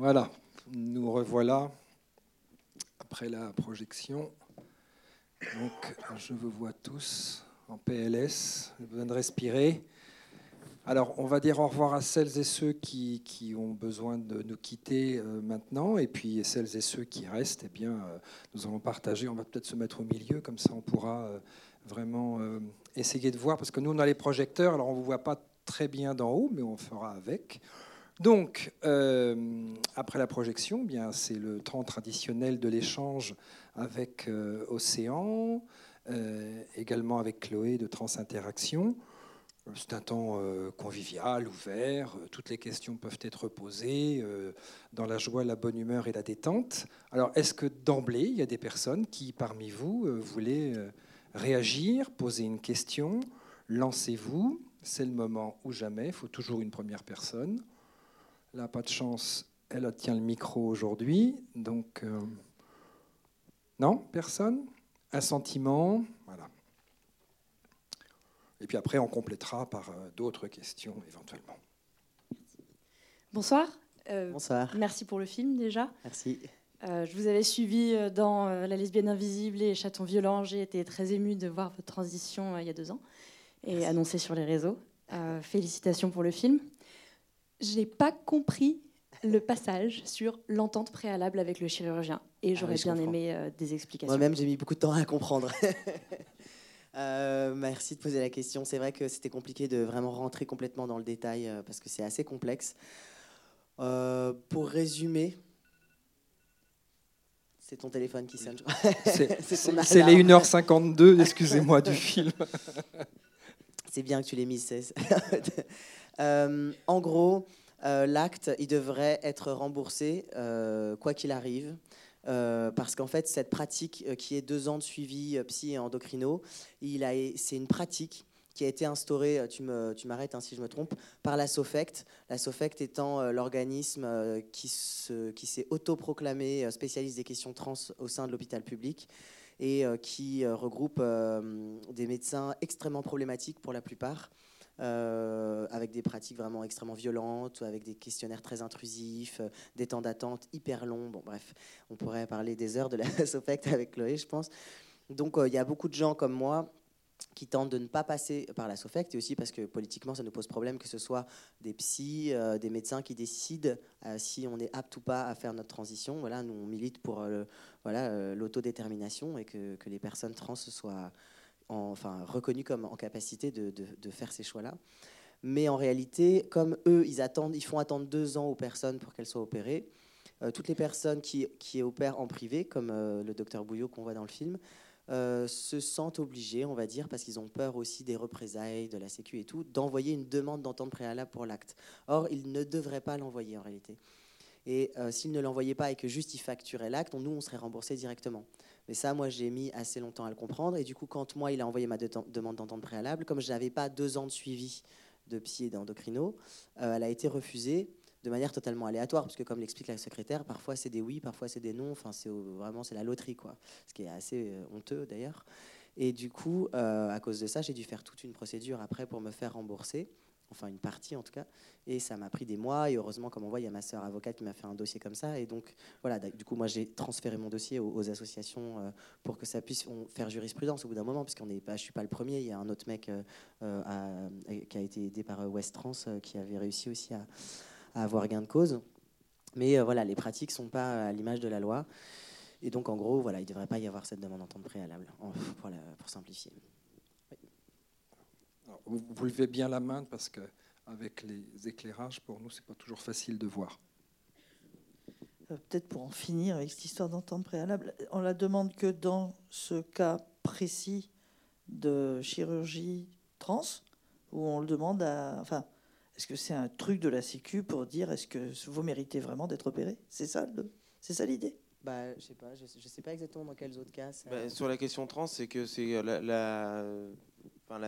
Voilà, nous revoilà après la projection. Donc, je vous vois tous en PLS, besoin de respirer. Alors, on va dire au revoir à celles et ceux qui, ont besoin de nous quitter euh, maintenant, et puis celles et ceux qui restent, eh bien, euh, nous allons partager. On va peut-être se mettre au milieu, comme ça on pourra euh, vraiment essayer de voir, parce que nous, on a les projecteurs, alors on ne vous voit pas très bien d'en haut, mais on fera avec. Donc, euh, après la projection, eh bien c'est le temps traditionnel de l'échange avec euh, Océan, euh, également avec Chloé de Transinteraction. C'est un temps convivial, ouvert. Toutes les questions peuvent être posées dans la joie, la bonne humeur et la détente. Alors, est-ce que d'emblée, il y a des personnes qui, parmi vous, voulaient réagir, poser une question? Lancez-vous. C'est le moment ou jamais. Il faut toujours une première personne. Là, pas de chance, elle tient le micro aujourd'hui. Donc, euh, non, personne Un sentiment Voilà. Et puis après, on complétera par euh, d'autres questions éventuellement. Bonsoir. Euh, Bonsoir. Merci pour le film déjà. Merci. je vous avais suivi dans La lesbienne invisible et Chaton violent. J'ai été très émue de voir votre transition il y a deux ans et annoncée sur les réseaux. félicitations pour le film je n'ai pas compris le passage sur l'entente préalable avec le chirurgien. Et ah j'aurais bien aimé euh, des explications. Moi-même, j'ai mis beaucoup de temps à comprendre. Euh, merci de poser la question. C'est vrai que c'était compliqué de vraiment rentrer complètement dans le détail euh, parce que c'est assez complexe. pour résumer, c'est ton téléphone qui sonne. C'est les 1h52, excusez-moi, du film. C'est bien que tu l'aies mis, Euh, en gros, euh, l'acte, il devrait être remboursé euh, quoi qu'il arrive. parce qu'en fait, cette pratique qui est deux ans de suivi psy et endocrino, c'est une pratique qui a été instaurée, tu m'arrêtes hein, si je me trompe, par la SOFECT. La SOFECT étant l'organisme qui s'est autoproclamé spécialiste des questions trans au sein de l'hôpital public et qui regroupe des médecins extrêmement problématiques pour la plupart. Euh, avec des pratiques vraiment extrêmement violentes, avec des questionnaires très intrusifs, euh, des temps d'attente hyper longs. Bon, bref, on pourrait parler des heures de la SOFECT avec Chloé, je pense. Donc, euh, il y a beaucoup de gens comme moi qui tentent de ne pas passer par la SOFECT, et aussi parce que politiquement, ça nous pose problème que ce soit des psys, des médecins qui décident si on est apte ou pas à faire notre transition. Voilà, nous, on milite pour voilà, l'autodétermination et que, que, les personnes trans soient enfin, reconnus comme en capacité de, faire ces choix-là. Mais en réalité, comme eux, ils, attendent, ils font attendre deux ans aux personnes pour qu'elles soient opérées, euh, toutes les personnes qui, qui, opèrent en privé, comme euh, le docteur Bouillot qu'on voit dans le film, euh, se sentent obligés, on va dire, parce qu'ils ont peur aussi des représailles, de la Sécu et tout, d'envoyer une demande d'entente préalable pour l'acte. Or, ils ne devraient pas l'envoyer en réalité. Et s'ils ne l'envoyaient pas et que juste ils facturaient l'acte, nous, on serait remboursé directement. Mais ça, moi, j'ai mis assez longtemps à le comprendre. Et du coup, quand moi, il a envoyé ma demande d'entente préalable, comme je n'avais pas deux ans de suivi de psy d'endocrino, euh, elle a été refusée de manière totalement aléatoire, parce que comme l'explique la secrétaire, parfois c'est des oui, parfois c'est des non. Enfin, c'est vraiment c'est la loterie, quoi. Ce qui est assez euh, honteux d'ailleurs. Et du coup, euh, à cause de ça, j'ai dû faire toute une procédure après pour me faire rembourser enfin une partie en tout cas. Et ça m'a pris des mois. Et heureusement, comme on voit, il y a ma sœur avocate qui m'a fait un dossier comme ça. Et donc, voilà, du coup, moi, j'ai transféré mon dossier aux, associations euh, pour que ça puisse faire jurisprudence au bout d'un moment, parce qu'on n'est pas, je suis pas le premier. Il y a un autre mec euh, euh, qui a été aidé par West Trans qui avait réussi aussi à, avoir gain de cause. Mais voilà, les pratiques sont pas à l'image de la loi. Et donc, en gros, voilà, il ne devrait pas y avoir cette demande d'entente préalable, pour, pour simplifier vous, levez bien la main parce que avec les éclairages, pour nous, c'est pas toujours facile de voir. Euh, peut-être pour en finir avec cette histoire d'entente préalable, on la demande que dans ce cas précis de chirurgie trans, où on le demande à. Enfin, est-ce que c'est un truc de la Sécu pour dire est-ce que vous méritez vraiment d'être opéré? C'est ça, c'est ça l'idée? Bah, je sais pas, je sais, pas exactement dans quels autres cas. Bah, sur la question trans, c'est que c'est la la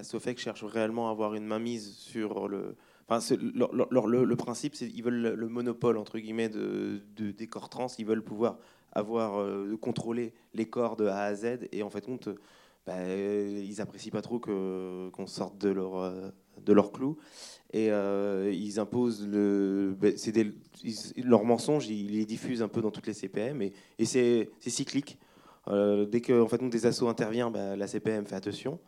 SOFEC cherche réellement à avoir une mainmise sur le. Enfin, le, principe, c'est qu'ils veulent le monopole entre guillemets de, des corps trans. Ils veulent pouvoir avoir euh, contrôler les corps de A à Z. Et en fait, compte, bah, ils apprécient pas trop qu'on sorte de leur euh, de leur clou. Et euh, ils imposent le, ben, c'est des, ils- les diffusent un peu dans toutes les CPM et, c'est, cyclique. Euh, dès que en fait, nous, des assauts intervient, ben, la CPM fait attention.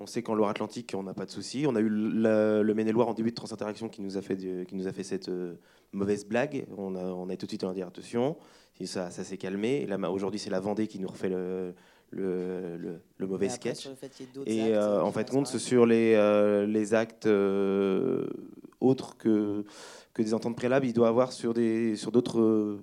On sait qu'en Loire-Atlantique, on n'a pas de souci. On a eu le, le Maine-et-Loire en début de Transinteraction qui nous a fait, du- qui nous a fait cette euh, mauvaise blague. On a, on a tout de suite dit attention. Et ça, ça s'est calmé. Et là, aujourd'hui, c'est la Vendée qui nous refait le, le, le- le mauvais Et après, sketch. fait Et euh, en fait, compte, c'est sur les, euh, les actes autres que, que des ententes préalables, il doit avoir sur des sur d'autres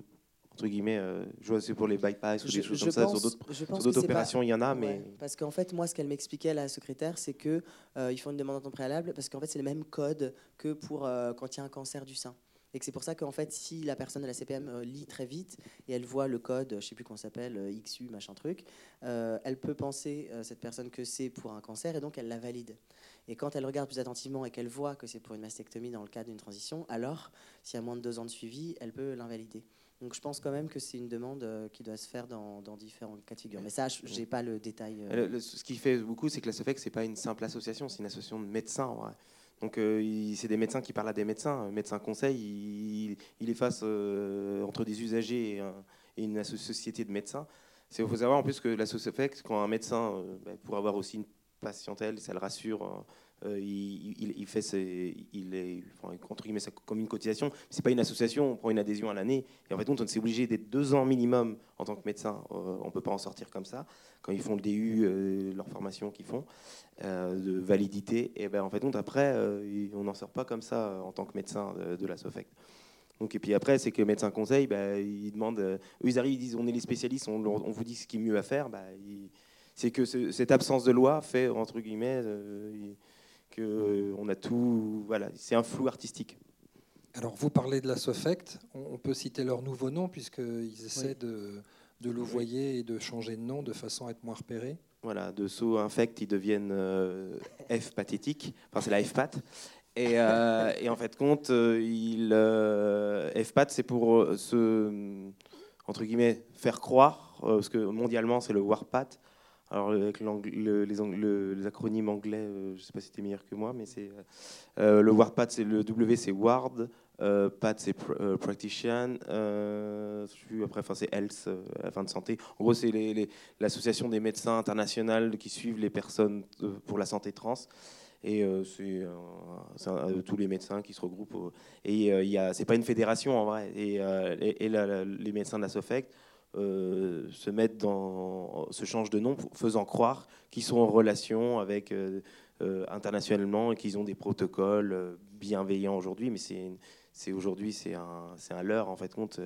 entre guillemets, euh, je vois c'est pour les bypass ou des choses comme ça, sur pense- d'autres je sur d'autres pas- opérations, il y en a, Ouais, mais parce qu'en fait, moi, ce qu'elle m'expliquait, la secrétaire, c'est que euh, ils font une demande en temps préalable parce qu'en fait, c'est le même code que pour euh, quand il y a un cancer du sein. Et que c'est pour ça qu'en fait, si la personne de la CPM euh, lit très vite et elle voit le code, je sais plus comment ça s'appelle, XU, machin truc, elle peut penser, cette personne, que c'est pour un cancer et donc elle la valide. Et quand elle regarde plus attentivement et qu'elle voit que c'est pour une mastectomie dans le cadre d'une transition, alors, s'il y a moins de deux ans de suivi, elle peut l'invalider. Donc je pense quand même que c'est une demande euh, qui doit se faire dans, dans différents cas de figure. Mais ça, je- j'ai pas le détail. euh, Le- le- ce qui fait beaucoup, c'est que la SOFEC, c'est pas une simple association, c'est une association de médecins. en vrai. Donc, euh, c'est des médecins qui parlent à des médecins. Médecin conseil, il, il est face euh, entre des usagers et, un- et une société de médecins. Il faut savoir en plus que la SOFEC, quand un médecin, euh, bah, pour avoir aussi une patientèle, ça le rassure. Euh, il, fait il est, entre guillemets, ça comme une cotisation. C'est pas une association, on prend une adhésion à l'année. Et en fait, on est obligé d'être deux ans minimum en tant que médecin. Euh, on peut pas en sortir comme ça quand ils font le DU, euh, leur formation qu'ils font, euh, de validité, et ben en fait, donc, après, on n'en sort pas comme ça en tant que médecin de, la SOFEC. Donc, et puis après, c'est que médecin conseil, ben, ils demandent, eux, ils arrivent, ils disent, on est les spécialistes, on, on vous dit ce qui est mieux à faire. Ils- c'est que ce- cette absence de loi fait, entre guillemets, il- que euh, on a tout, voilà, c'est un flou artistique. Alors, vous parlez de la SOFECT. On peut citer leur nouveau nom, puisqu'ils essaient de, de louvoyer et de changer de nom de façon à être moins repérés. Voilà, de saut infect, ils deviennent euh, F pathétique. Enfin, c'est la F-pat. Et, euh, et en fait, compte, il, euh, F-pat, c'est pour se, entre guillemets, faire croire, parce que mondialement, c'est le WARPAT. Alors, avec les, acronymes anglais, euh, je ne sais pas si tu es meilleur que moi, mais c'est euh, le WARPAT, c'est le W, c'est Ward. Euh, PAT, c'est pr- euh. Euh, après, enfin, c'est Health, euh, fin de santé. En gros, c'est l'association des médecins internationales qui suivent les personnes euh, pour la santé trans. Et euh, c'est, euh, euh, tous les médecins qui se regroupent. et euh, il y c'est pas une fédération en vrai. Et, euh, les médecins de la SOFEC euh, se mettent dans, se changent de nom, faisant croire qu'ils sont en relation avec euh, euh, internationalement et qu'ils ont des protocoles bienveillants aujourd'hui. Mais c'est, aujourd'hui, c'est un, c'est un leurre en fait compte.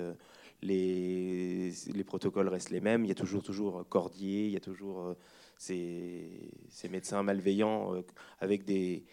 les, les protocoles restent les mêmes. Il y a toujours, toujours Cordier, il y a toujours ces, ces médecins malveillants avec des,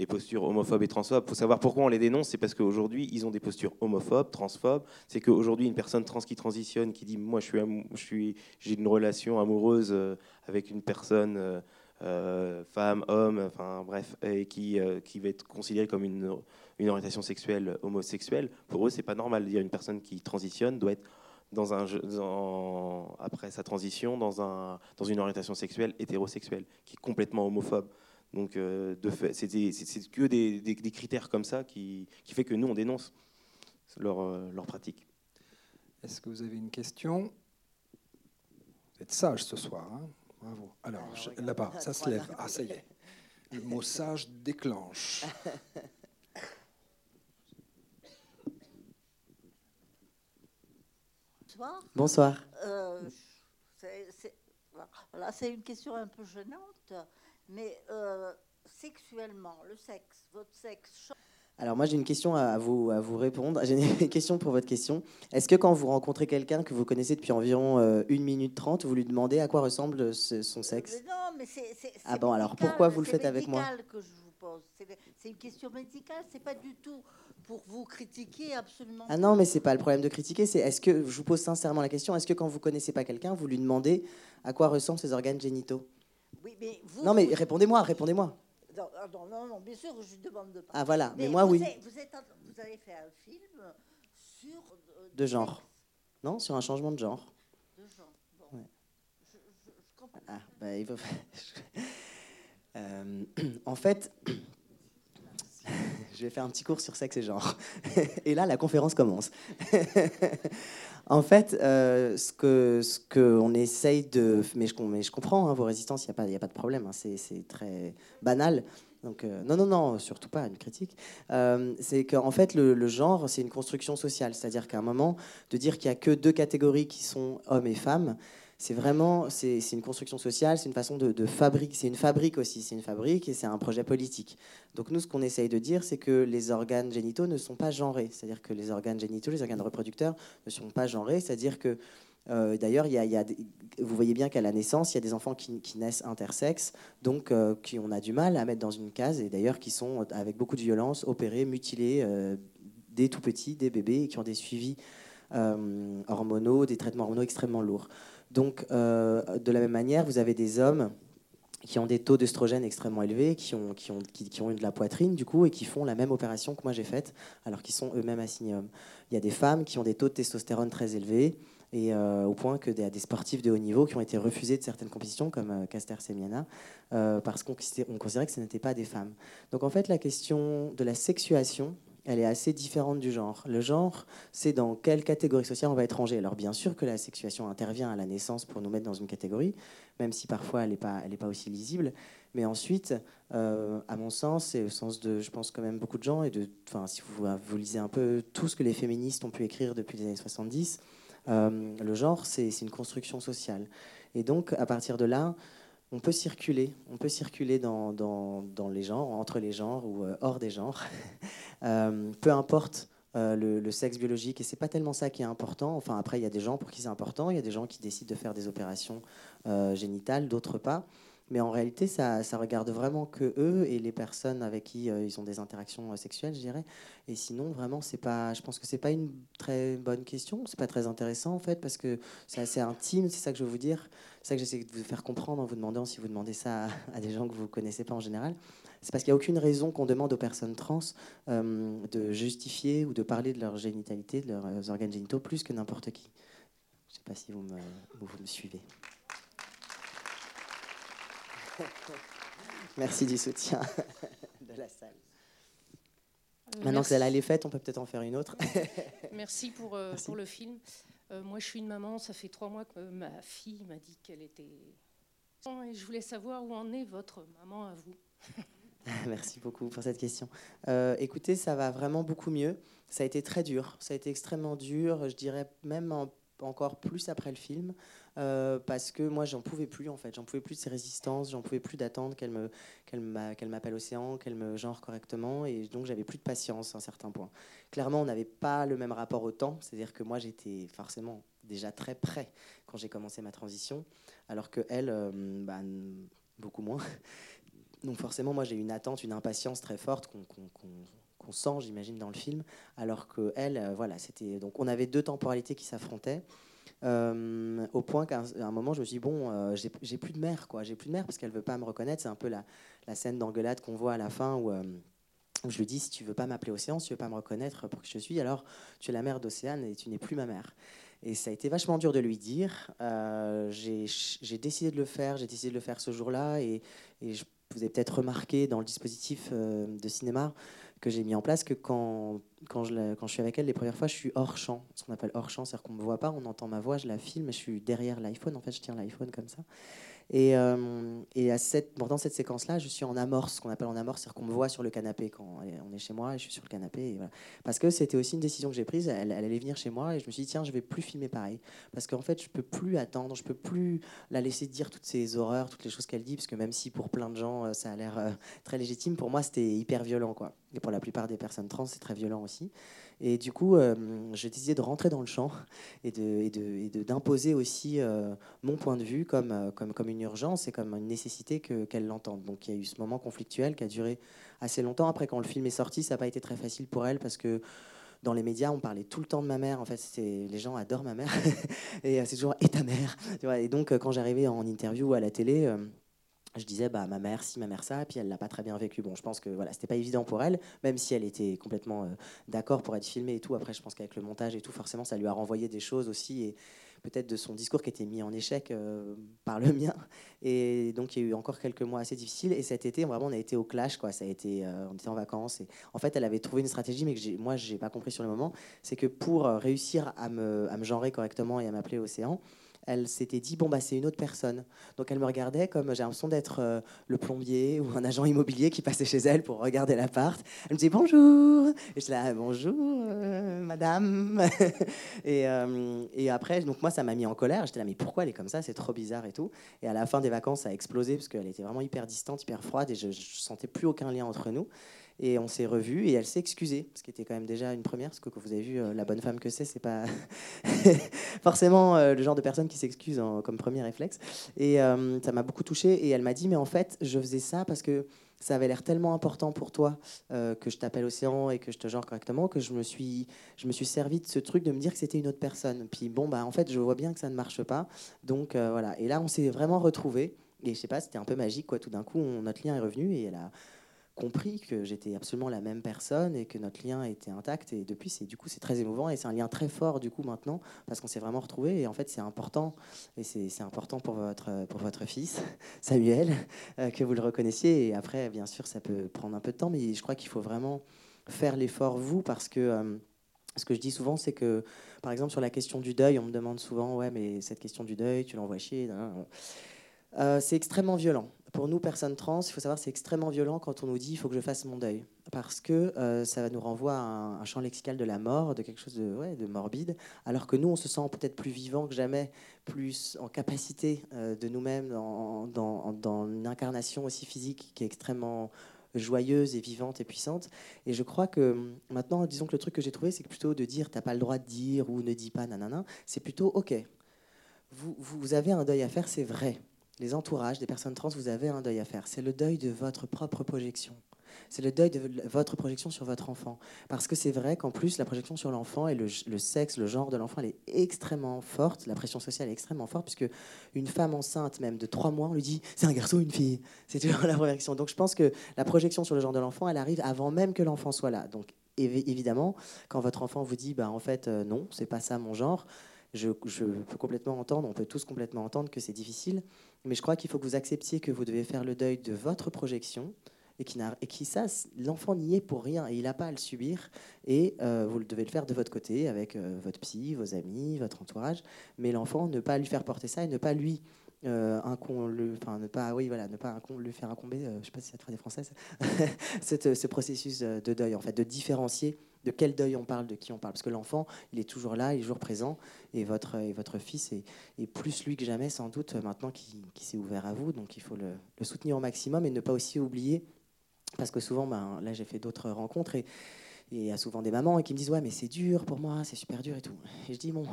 des postures homophobes et transphobes. Il faut savoir pourquoi on les dénonce, c'est parce qu'aujourd'hui, ils ont des postures homophobes, transphobes. C'est qu'aujourd'hui, une personne trans qui transitionne, qui dit Moi, amou- je suis, j'ai une relation amoureuse euh, avec une personne. euh, euh, femme, homme, enfin bref, et qui, qui va être considérée comme une, une orientation sexuelle homosexuelle, pour eux, c'est pas normal dire une personne qui transitionne doit être dans un, dans- après sa transition dans, un, dans une orientation sexuelle hétérosexuelle, qui est complètement homophobe. Donc, euh, de fait, c'est des- c'est- c'est que des, des- des critères comme ça qui, qui fait que nous, on dénonce leur, euh, leur pratique. Est-ce que vous avez une question? Vous êtes sage ce soir. hein? Bravo. Alors, Alors, je- regarde, là-bas, ça se lève. Ah, ça y est. Le mot sage déclenche. Bonsoir. Bonsoir. Euh, c'est- c'est- voilà, c'est une question un peu gênante, mais euh, sexuellement, le sexe, votre sexe, change Alors moi j'ai une question à vous, à vous répondre. J'ai une question pour votre question. Est-ce que quand vous rencontrez quelqu'un que vous connaissez depuis environ euh, 1 minute 30, vous lui demandez à quoi ressemble ce- son sexe? Mais non, mais c'est. c'est- Ah bon, alors pourquoi vous le faites avec moi? que je vous pose. C'est c'est une question médicale, c'est pas du tout pour vous critiquer absolument. Ah non, mais c'est pas le problème de critiquer, c'est est-ce que, je vous pose sincèrement la question, est-ce que quand vous connaissez pas quelqu'un, vous lui demandez à quoi ressemblent ses organes génitaux? Oui, mais vous. Non mais répondez-moi, répondez-moi. Non, ah non, non, non, bien sûr, je ne demande pas. Ah voilà, mais, moi vous oui. êtes- vous, êtes en- vous avez fait un film sur. euh, De genre. sexe, Non, sur un changement de genre. De genre. Bon. Ouais. Je, je- je comprends. Ah, bah, il faut- Euh, en fait, je vais faire un petit cours sur sexe et genre. et là, la conférence commence. En fait, euh, ce que ce qu'on essaye de... Mais je, mais je comprends hein, vos résistances, il n'y a, pas- y a pas de problème, hein, c'est très banal. Donc, euh, non, non, non, surtout pas une critique. Euh, c'est qu'en fait, le, le genre, c'est une construction sociale. C'est-à-dire qu'à un moment, de dire qu'il n'y a que deux catégories qui sont hommes et femmes, c'est vraiment c'est une construction sociale, c'est une façon de, de fabrique, c'est une fabrique aussi, c'est une fabrique et c'est un projet politique. Donc nous, ce qu'on essaye de dire, c'est que les organes génitaux ne sont pas genrés, c'est-à-dire que les organes génitaux, les organes reproducteurs ne sont pas genrés, c'est-à-dire que euh, D'ailleurs, vous voyez bien qu'à la naissance, il y a des enfants qui, qui naissent intersexes, donc euh, qui on a du mal à mettre dans une case, et d'ailleurs qui sont avec beaucoup de violence opérés, mutilés, euh, des tout petits, des bébés, et qui ont des suivis euh, hormonaux, des traitements hormonaux extrêmement lourds. Donc, euh, de la même manière, vous avez des hommes qui ont des taux d'œstrogène extrêmement élevés, qui ont, qui, ont, qui, ont eu de la poitrine, du coup, et qui font la même opération que moi j'ai faite, alors qu'ils sont eux-mêmes assignés. Il y a des femmes qui ont des taux de testostérone très élevés, et euh, au point que des, des sportifs de haut niveau qui ont été refusés de certaines compétitions, comme euh, Caster Semiana, euh, parce qu'on considé- on considérait que ce n'étaient pas des femmes. Donc en fait, la question de la sexuation, elle est assez différente du genre. Le genre, c'est dans quelle catégorie sociale on va être rangé. Alors bien sûr que la sexuation intervient à la naissance pour nous mettre dans une catégorie, même si parfois elle n'est pas, elle est pas aussi lisible. Mais ensuite, euh, à mon sens, et au sens de, je pense quand même beaucoup de gens, et de, enfin, si vous, vous lisez un peu tout ce que les féministes ont pu écrire depuis les années 70, euh, le genre, c'est c'est une construction sociale. Et donc, à partir de là, on peut circuler, on peut circuler dans, dans, dans les genres, entre les genres ou euh, hors des genres, Euh, peu importe euh, le, sexe biologique. Et c'est pas tellement ça qui est important. Enfin, après, il y a des gens pour qui c'est important, il y a des gens qui décident de faire des opérations génitales, d'autres pas. Mais en réalité, ça, ça regarde vraiment que eux et les personnes avec qui ils ont des interactions sexuelles, je dirais. Et sinon, vraiment, c'est pas. Je pense que c'est pas une très bonne question. C'est pas très intéressant en fait parce que c'est assez intime. C'est ça que je veux vous dire. C'est ça que j'essaie de vous faire comprendre en vous demandant si vous demandez ça à, à des gens que vous connaissez pas en général. C'est parce qu'il n'y a aucune raison qu'on demande aux personnes trans euh, de justifier ou de parler de leur génitalité, de leurs euh, organes génitaux, plus que n'importe qui. Je ne sais pas si vous me, vous, vous me suivez. Merci du soutien de la salle. Maintenant que celle-là elle est faite, on peut peut-être en faire une autre. Merci pour, euh, Merci. pour le film. Euh, moi, je suis une maman. Ça fait trois mois que ma fille m'a dit qu'elle était. Et je voulais savoir où en est votre maman à vous. Merci beaucoup pour cette question. Euh, écoutez, ça va vraiment beaucoup mieux. Ça a été très dur. Ça a été extrêmement dur. Je dirais même en- encore plus après le film. Euh, parce que moi, j'en pouvais plus, en fait. J'en pouvais plus de ces résistances. J'en pouvais plus d'attendre qu'elle m'appelle Océan, qu'elle me genre correctement. Et donc, j'avais plus de patience à un certain point. Clairement, on n'avait pas le même rapport au temps. C'est-à-dire que moi, j'étais forcément déjà très près quand j'ai commencé ma transition. Alors que elle, euh, bah, beaucoup moins. Donc forcément, moi j'ai une attente, une impatience très forte qu'on sent, j'imagine, dans le film. Alors que elle, euh, voilà, c'était donc on avait deux temporalités qui s'affrontaient. Euh, au point qu'à un, moment, je me suis dit, bon, euh, j'ai plus de mère, quoi. J'ai plus de mère parce qu'elle veut pas me reconnaître. C'est un peu la, la scène d'engueulade qu'on voit à la fin où, euh, je lui dis, si tu veux pas m'appeler Océan, si tu veux pas me reconnaître pour qui je suis, alors tu es la mère d'Océane et tu n'es plus ma mère. Et ça a été vachement dur de lui dire. Euh, j'ai décidé de le faire. J'ai décidé de le faire ce jour-là et, et je, vous avez peut-être remarqué dans le dispositif de cinéma que j'ai mis en place que quand, quand, je, quand je suis avec elle les premières fois, je suis hors champ, ce qu'on appelle hors champ, c'est-à-dire qu'on ne me voit pas, on entend ma voix, je la filme, je suis derrière l'iPhone, en fait, je tiens l'iPhone comme ça. Et, euh, cette, bon, dans cette séquence-là, je suis en amorce, ce qu'on appelle en amorce, c'est-à-dire qu'on me voit sur le canapé quand on est chez moi et je suis sur le canapé. Parce que c'était aussi une décision que j'ai prise, elle, allait venir chez moi et je me suis dit, tiens, je vais plus filmer pareil. Parce qu'en fait, je peux plus attendre, je peux plus la laisser dire toutes ces horreurs, toutes les choses qu'elle dit, parce que même si pour plein de gens, euh, ça a l'air euh, très légitime, pour moi, c'était hyper violent. Quoi. Et pour la plupart des personnes trans, c'est très violent aussi. Et du coup, euh, j'ai décidé de rentrer dans le champ et et de, et d'imposer aussi euh, mon point de vue comme, euh, comme, comme une urgence et comme une nécessité que, qu'elle l'entende. Donc il y a eu ce moment conflictuel qui a duré assez longtemps. Après, quand le film est sorti, ça n'a pas été très facile pour elle parce que dans les médias, on parlait tout le temps de ma mère. En fait, les gens adorent ma mère et euh, c'est toujours et ta mère. Et donc, quand j'arrivais en interview ou à la télé, je disais bah ma mère si ma mère ça puis elle l'a pas très bien vécu. Bon je pense que voilà c'était pas évident pour elle même si elle était complètement euh, d'accord pour être filmée et tout. Après je pense qu'avec le montage et tout forcément ça lui a renvoyé des choses aussi et peut-être de son discours qui était mis en échec euh, par le mien. Et donc il y a eu encore quelques mois assez difficiles. Et cet été vraiment on a été au clash quoi. Ça a été euh, on était en vacances et en fait elle avait trouvé une stratégie mais que moi j'ai pas compris sur le moment. C'est que pour réussir à me à me genrer correctement et à m'appeler Océan elle s'était dit bon bah c'est une autre personne donc elle me regardait comme j'ai l'impression d'être euh, le plombier ou un agent immobilier qui passait chez elle pour regarder l'appart. Elle me disait bonjour. Et je là, bonjour, euh, madame. et, euh, et après, donc moi, ça m'a mis en colère. J'étais là, mais pourquoi elle est comme ça? C'est trop bizarre et tout. Et à la fin des vacances, ça a explosé parce qu'elle était vraiment hyper distante, hyper froide et je, je sentais plus aucun lien entre nous. Et on s'est revus et elle s'est excusée, ce qui était quand même déjà une première, parce que vous avez vu, euh, la bonne femme que c'est, c'est pas forcément euh, le genre de personne qui s'excuse comme premier réflexe. Et euh, ça m'a beaucoup touchée. Et elle m'a dit, mais en fait, je faisais ça parce que ça avait l'air tellement important pour toi que je t'appelle Océan et que je te genre correctement que je me suis, je me suis servi de ce truc de me dire que c'était une autre personne. Puis bon, bah en fait, je vois bien que ça ne marche pas. Donc voilà. Et là, on s'est vraiment retrouvés. Et je sais pas, c'était un peu magique, quoi. Tout d'un coup, notre lien est revenu et elle a compris que j'étais absolument la même personne et que notre lien était intact. Et depuis, c'est du coup, c'est très émouvant et c'est un lien très fort du coup maintenant parce qu'on s'est vraiment retrouvés. Et en fait, c'est important et c'est important pour votre pour votre fils Samuel euh, que vous le reconnaissiez. Et après, bien sûr, ça peut prendre un peu de temps, mais je crois qu'il faut vraiment faire l'effort vous parce que euh, ce que je dis souvent, c'est que, par exemple, sur la question du deuil, on me demande souvent, ouais, mais cette question du deuil, tu l'envoies chier. Euh, c'est extrêmement violent. Pour nous, personnes trans, il faut savoir, c'est extrêmement violent quand on nous dit, il faut que je fasse mon deuil, parce que euh, ça nous renvoie à un, champ lexical de la mort, de quelque chose de, ouais, de morbide, alors que nous, on se sent peut-être plus vivant que jamais, plus en capacité euh, de nous-mêmes, dans, dans, une incarnation aussi physique qui est extrêmement joyeuse et vivante et puissante. Et je crois que maintenant, disons que le truc que j'ai trouvé, c'est plutôt de dire t'as pas le droit de dire ou ne dis pas nanana, c'est plutôt ok. Vous, vous avez un deuil à faire, c'est vrai. Les entourages des personnes trans, vous avez un deuil à faire. C'est le deuil de votre propre projection. C'est le deuil de votre projection sur votre enfant. Parce que c'est vrai qu'en plus, la projection sur l'enfant et le, sexe, le genre de l'enfant, elle est extrêmement forte. La pression sociale est extrêmement forte, puisque une femme enceinte, même de trois mois, on lui dit c'est un garçon ou une fille. C'est toujours la question. Donc je pense que la projection sur le genre de l'enfant, elle arrive avant même que l'enfant soit là. Donc évi- évidemment, quand votre enfant vous dit bah, en fait, euh, non, c'est pas ça mon genre, je, peux complètement entendre, on peut tous complètement entendre que c'est difficile, mais je crois qu'il faut que vous acceptiez que vous devez faire le deuil de votre projection et qui, et ça, l'enfant n'y est pour rien et il n'a pas à le subir et euh, vous le devez le faire de votre côté avec euh, votre psy, vos amis, votre entourage, mais l'enfant ne pas lui faire porter ça et ne pas lui euh, incom- le, enfin ne pas oui voilà ne pas lui faire incomber, euh, je sais pas si fait des françaises, cette- ce processus euh, de deuil en fait de différencier de quel deuil on parle, de qui on parle, parce que l'enfant il est toujours là, il est toujours présent et votre et votre fils est plus lui que jamais, sans doute, maintenant qu'il qu'il s'est ouvert à vous. Donc il faut le, soutenir au maximum et ne pas aussi oublier, parce que souvent, ben, là j'ai fait d'autres rencontres et il y a souvent des mamans qui me disent Ouais, mais c'est dur pour moi, c'est super dur et tout. Et je dis Bon,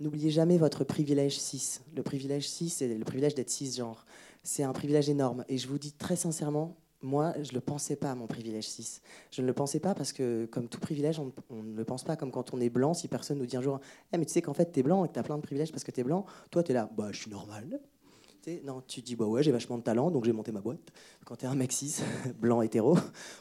n'oubliez jamais votre privilège 6. Le privilège 6, c'est le privilège d'être cisgenre. C'est un privilège énorme. Et je vous dis très sincèrement, moi, je ne le pensais pas, mon privilège 6. Je ne le pensais pas parce que, comme tout privilège, on, ne le pense pas comme quand on est blanc. Si personne nous dit un jour, Eh, mais tu sais qu'en fait, tu es blanc et que tu as plein de privilèges parce que tu es blanc, toi, tu es là, bah, je suis normal. Non, tu dis, bah ouais, j'ai vachement de talent, donc j'ai monté ma boîte. Quand tu es un mec cis, blanc hétéro,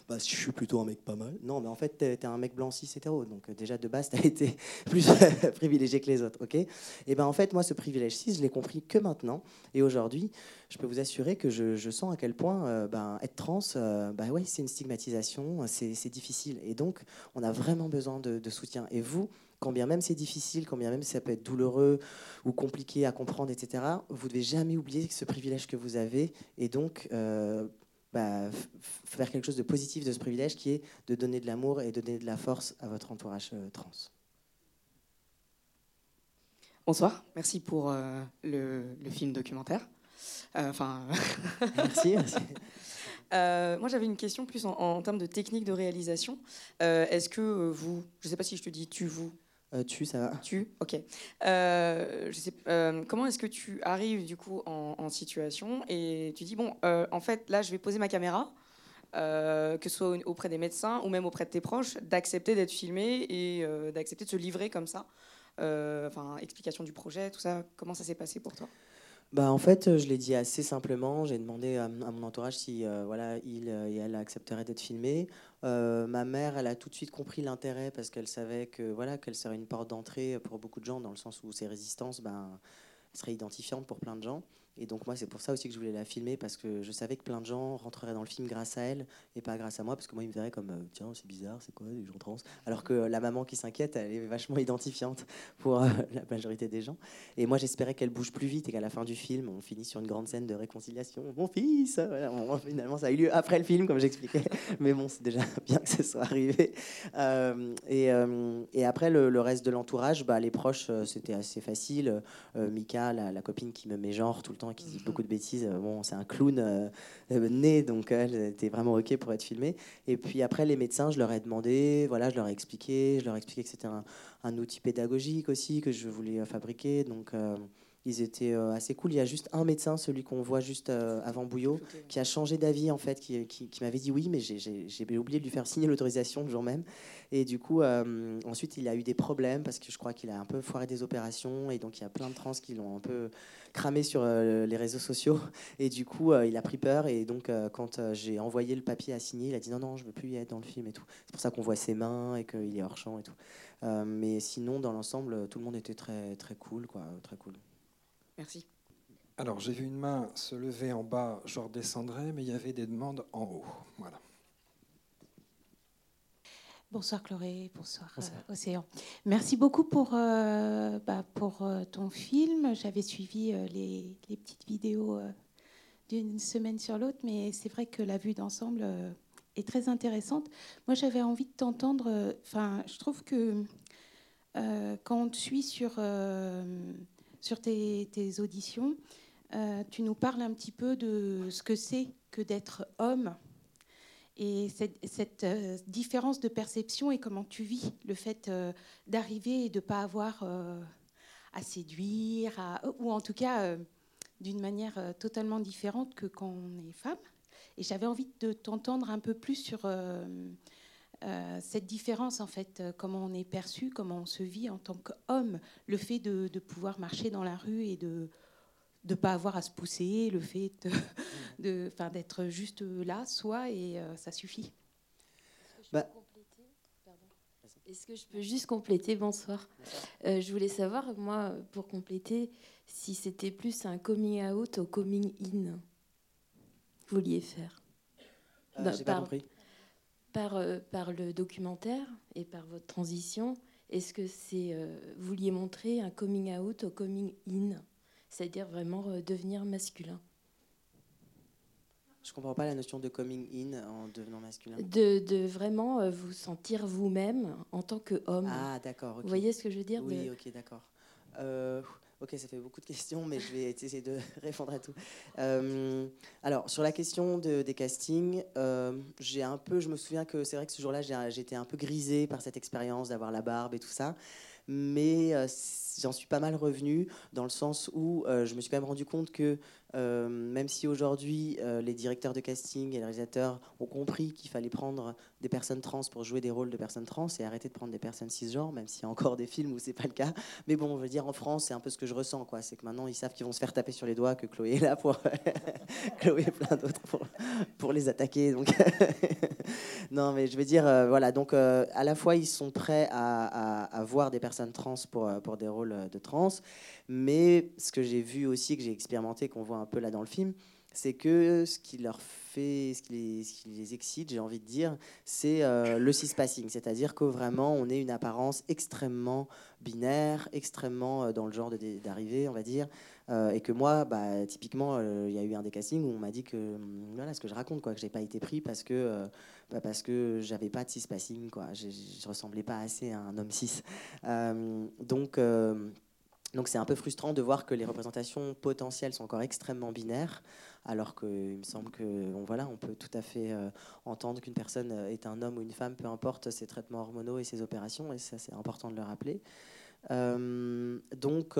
bah, je suis plutôt un mec pas mal. Non, mais en fait, tu es, un mec blanc cis hétéro, donc euh, déjà de base, tu as été plus privilégié que les autres. ok? Et ben en fait, moi, ce privilège cis, je l'ai compris que maintenant. Et aujourd'hui, je peux vous assurer que je, sens à quel point euh, ben, être trans, euh, bah ouais, c'est une stigmatisation, c'est difficile. Et donc, on a vraiment besoin de soutien. Et vous, quand bien même c'est difficile, quand bien même ça peut être douloureux ou compliqué à comprendre, etc., vous devez jamais oublier ce privilège que vous avez et donc euh, bah, faire quelque chose de positif de ce privilège qui est de donner de l'amour et de donner de la force à votre entourage euh, trans. Bonsoir, merci pour euh, le, le film documentaire. Enfin, Merci. merci. euh, moi j'avais une question plus en, en termes de technique de réalisation. Euh, Est-ce que vous, je ne sais pas si je te dis tu, vous, Euh, tu, ça va tu, ok. Euh, je sais, euh, comment est-ce que tu arrives du coup en, situation et tu dis bon, en fait là je vais poser ma caméra, que ce soit au- auprès des médecins ou même auprès de tes proches, d'accepter d'être filmé et d'accepter de se livrer comme ça. Enfin, explication du projet, tout ça. Comment ça s'est passé pour toi? Bah, en fait, je l'ai dit assez simplement. J'ai demandé à, mon entourage si voilà, il et elle accepteraient d'être filmés. ma mère, elle a tout de suite compris l'intérêt parce qu'elle savait que voilà qu'elle serait une porte d'entrée pour beaucoup de gens, dans le sens où ses résistances ben, seraient identifiantes pour plein de gens. Et donc moi, c'est pour ça aussi que je voulais la filmer, parce que je savais que plein de gens rentreraient dans le film grâce à elle et pas grâce à moi, parce que moi, ils me verraient comme, euh, tiens, c'est bizarre, c'est quoi, des gens trans Alors que la maman qui s'inquiète, elle est vachement identifiante pour euh, la majorité des gens. Et moi, j'espérais qu'elle bouge plus vite et qu'à la fin du film, on finisse sur une grande scène de réconciliation. Mon fils Finalement, ça a eu lieu après le film, comme j'expliquais. Mais bon, c'est déjà bien que ce soit arrivé. Euh, et, et, après, le, reste de l'entourage, bah, les proches, c'était assez facile. Mika, la, la, copine qui me met genre tout le qui dit beaucoup de bêtises. Euh, bon, c'est un clown euh, euh, né, donc elle était vraiment ok pour être filmée. Et puis après, les médecins, je leur ai demandé, voilà, je leur ai expliqué, je leur ai expliqué que c'était un, un, outil pédagogique aussi que je voulais fabriquer. Donc ils étaient assez cool. Il y a juste un médecin, celui qu'on voit juste avant Bouillot, qui a changé d'avis en fait, qui, qui, m'avait dit oui, mais j'ai oublié de lui faire signer l'autorisation le jour même. Et du coup, euh, ensuite, il a eu des problèmes parce que je crois qu'il a un peu foiré des opérations et donc il y a plein de trans qui l'ont un peu cramé sur les réseaux sociaux. Et du coup, il a pris peur et donc quand j'ai envoyé le papier à signer, il a dit non non, je veux plus y être dans le film et tout. C'est pour ça qu'on voit ses mains et qu'il est hors champ et tout. mais sinon, dans l'ensemble, tout le monde était très très cool, quoi, très cool. Merci. Alors, j'ai vu une main se lever en bas, je redescendrai, mais il y avait des demandes en haut. Voilà. Bonsoir Chloé, bonsoir, euh, Océan. Merci beaucoup pour, euh, bah, pour euh, ton film. J'avais suivi les, les, petites vidéos d'une semaine sur l'autre, mais c'est vrai que la vue d'ensemble est très intéressante. Moi, j'avais envie de t'entendre. Enfin, je trouve que quand on te suit sur sur tes, auditions, euh, tu nous parles un petit peu de ce que c'est que d'être homme et cette, euh, différence de perception et comment tu vis le fait euh, d'arriver et de ne pas avoir à séduire, ou en tout cas d'une manière totalement différente que quand on est femme. Et j'avais envie de t'entendre un peu plus sur euh, cette différence, en fait, euh, comment on est perçu, comment on se vit en tant qu'homme, le fait de, pouvoir marcher dans la rue et de ne pas avoir à se pousser, le fait de, d'être juste là, soi, et euh, ça suffit. Bah. Est-ce que je peux juste compléter? Bonsoir. je voulais savoir, moi, pour compléter, si c'était plus un coming out ou coming in vous vouliez faire. J'ai pas compris par, euh, par le documentaire et par votre transition, est-ce que c'est euh, vous vouliez montrer un coming out au coming in, c'est-à-dire vraiment euh, devenir masculin Je comprends pas la notion de coming in en devenant masculin. De, de vraiment vous sentir vous-même en tant qu'homme. Ah d'accord. Vous voyez ce que je veux dire Oui, ok, d'accord. Ok, ça fait beaucoup de questions, mais je vais essayer de répondre à tout. Euh, alors, sur la question de, des castings, euh, j'ai un peu, je me souviens que c'est vrai que ce jour-là, j'étais un peu grisée par cette expérience d'avoir la barbe et tout ça mais euh, j'en suis pas mal revenu dans le sens où euh, je me suis quand même rendu compte que euh, même si aujourd'hui les directeurs de casting et les réalisateurs ont compris qu'il fallait prendre des personnes trans pour jouer des rôles de personnes trans et arrêter de prendre des personnes cisgenres, même s'il y a encore des films où c'est pas le cas. Mais bon, je veux dire, en France, c'est un peu ce que je ressens. C'est que maintenant, ils savent qu'ils vont se faire taper sur les doigts, que Chloé est là pour Chloé et plein d'autres pour, les attaquer. Donc non, mais je veux dire, voilà. Donc à la fois, ils sont prêts à, voir des personnes trans euh, pour des rôles euh, de trans. Mais ce que j'ai vu aussi, que j'ai expérimenté, qu'on voit un peu là dans le film, c'est que ce qui leur fait, ce qui les, excite, j'ai envie de dire, c'est euh, le cispassing. C'est-à-dire que vraiment, on est une apparence extrêmement binaire, extrêmement dans le genre d'arrivée, on va dire. Et que moi, bah, typiquement, il y a eu un des castings où on m'a dit que, hum, voilà ce que je raconte, quoi, que j'ai pas été pris parce que bah, parce que j'avais pas de cis-passing, quoi. Je, je, ressemblais pas assez à un homme cis. Euh, donc, euh, donc c'est un peu frustrant de voir que les représentations potentielles sont encore extrêmement binaires, alors qu'il me semble que on, voilà, on peut tout à fait euh, entendre qu'une personne est un homme ou une femme, peu importe ses traitements hormonaux et ses opérations, et ça c'est important de le rappeler. donc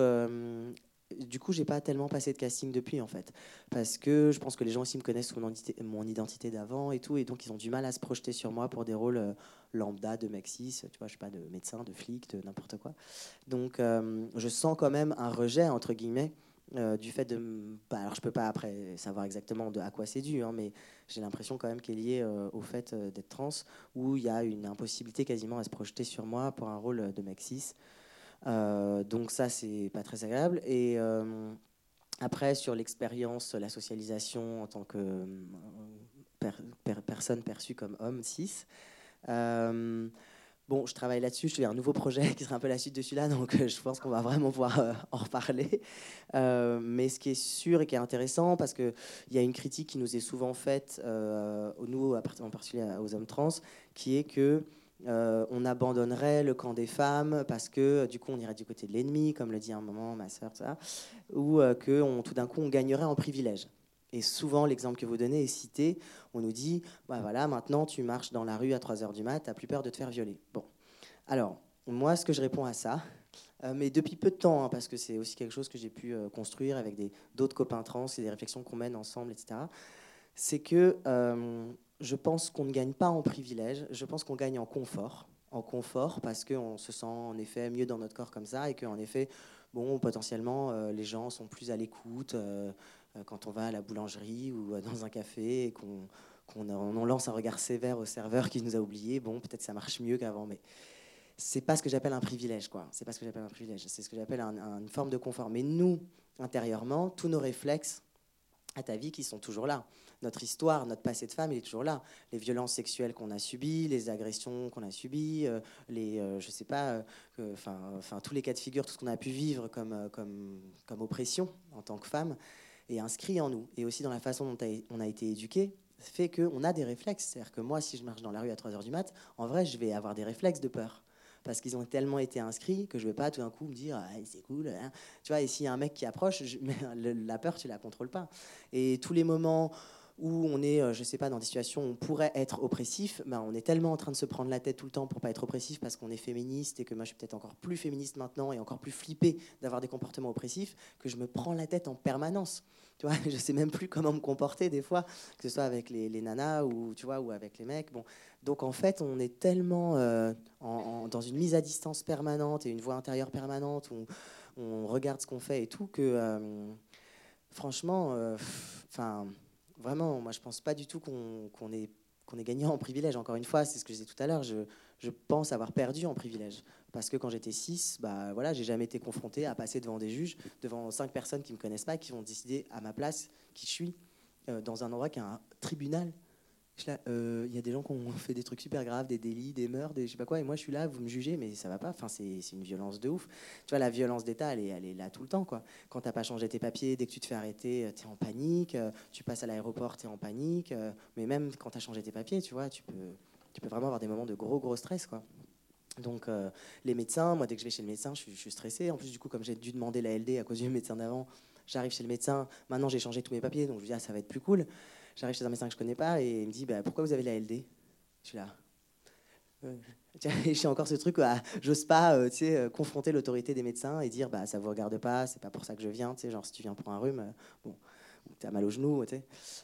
du coup, j'ai pas tellement passé de casting depuis en fait, parce que je pense que les gens aussi me connaissent sous mon identité, d'avant et tout, et donc ils ont du mal à se projeter sur moi pour des rôles euh, lambda de Maxis, tu vois, je sais pas, de médecin, de flic, de n'importe quoi. Donc, euh, je sens quand même un rejet entre guillemets euh, du fait de. Bah, alors, je peux pas après savoir exactement de, à quoi c'est dû, hein, mais j'ai l'impression quand même qu'elle est euh, au fait d'être trans, où il y a une impossibilité quasiment à se projeter sur moi pour un rôle de mec. Donc, ça, c'est pas très agréable. Et. après, sur l'expérience, la socialisation en tant que personne perçue comme homme cis, Bon, je travaille là-dessus, je fais un nouveau projet qui sera un peu la suite de celui-là, donc euh, je pense qu'on va vraiment pouvoir euh, en reparler. Euh, mais ce qui est sûr et qui est intéressant, parce qu'il y a une critique qui nous est souvent faite, euh, nous, en particulier aux hommes trans, qui est que on abandonnerait le camp des femmes parce que du coup on irait du côté de l'ennemi, comme le dit un moment ma soeur, ça, ou que on, tout d'un coup on gagnerait en privilège. Et souvent, l'exemple que vous donnez est cité. On nous dit, bah voilà, maintenant tu marches dans la rue à 3 heures du mat, t'as plus peur de te faire violer. Bon. Alors, moi, ce que je réponds à ça, euh, mais depuis peu de temps, hein, parce que c'est aussi quelque chose que j'ai pu euh, construire avec d'autres copains trans et des réflexions qu'on mène ensemble, etc., c'est que euh, je pense qu'on ne gagne pas en privilège, je pense qu'on gagne en confort. En confort parce qu'on se sent en effet mieux dans notre corps comme ça et qu'en effet, bon, potentiellement, les gens sont plus à l'écoute euh, quand on va à la boulangerie ou euh, dans un café et qu'on on lance un regard sévère au serveur qui nous a oubliés, bon, peut-être ça marche mieux qu'avant, mais c'est pas ce que j'appelle un privilège, quoi. C'est pas ce que j'appelle un privilège. C'est ce que j'appelle une forme de confort. Mais nous, intérieurement, tous nos réflexes à ta vie qui sont toujours là. Notre histoire, notre passé de femme, il est toujours là. Les violences sexuelles qu'on a subies, les agressions qu'on a subies, euh, les, je sais pas, enfin, enfin tous les cas de figure, tout ce qu'on a pu vivre comme, comme, comme oppression en tant que femme et inscrit en nous, et aussi dans la façon dont on a été éduqué, fait qu'on a des réflexes. C'est-à-dire que moi, si je marche dans la rue à 3h du mat, en vrai, je vais avoir des réflexes de peur. Parce qu'ils ont tellement été inscrits que je ne vais pas tout d'un coup me dire ah, c'est cool. Hein. Tu vois, et s'il y a un mec qui approche, la peur, tu la contrôles pas. Et tous les moments où on est, euh, je sais pas, dans des situations où on pourrait être oppressif, ben on est tellement en train de se prendre la tête tout le temps pour pas être oppressif parce qu'on est féministe et que moi je suis peut-être encore plus féministe maintenant et encore plus flippée d'avoir des comportements oppressifs que je me prends la tête en permanence. Tu vois, je sais même plus comment me comporter des fois, que ce soit avec les, nanas ou tu vois ou avec les mecs. Bon, donc en fait, on est tellement euh, dans une mise à distance permanente et une voix intérieure permanente où on regarde ce qu'on fait et tout que euh, franchement, enfin. Vraiment, moi, je pense pas du tout qu'on est, qu'on est gagnant en privilège. Encore une fois, c'est ce que je disais tout à l'heure. Je, je, pense avoir perdu en privilège. Parce que quand j'étais 6, bah, voilà, j'ai jamais été confronté à passer devant des juges, devant cinq personnes qui me connaissent pas, qui vont décider à ma place qui je suis, euh, dans un endroit qui est un tribunal euh, il y a des gens qui ont fait des trucs super graves, des délits, des meurtres, des je sais pas quoi, et moi je suis là, vous me jugez, mais ça va pas. Enfin, c'est une violence de ouf. Tu vois, la violence d'État, elle est, là tout le temps, quoi. Quand t'as pas changé tes papiers, dès que tu te fais arrêter, euh, tu es en panique. Euh, tu passes à l'aéroport, tu es en panique. mais même quand tu as changé tes papiers, tu vois, tu peux, vraiment avoir des moments de gros, gros stress, quoi. Donc les médecins, moi dès que je vais chez le médecin, je suis, je stressé. En plus du coup, comme j'ai dû demander la LD à cause du médecin d'avant, j'arrive chez le médecin. Maintenant j'ai changé tous mes papiers, donc je me dis ah, ça va être plus cool. J'arrive chez un médecin que je connais pas et il me dit bah, Pourquoi vous avez la LD Je suis là. J'ai encore ce truc, ah, j'ose pas euh, euh, confronter l'autorité des médecins et dire bah, ça vous regarde pas, c'est pas pour ça que je viens. Genre, si tu viens pour un rhume, euh, bon, tu as mal au genou.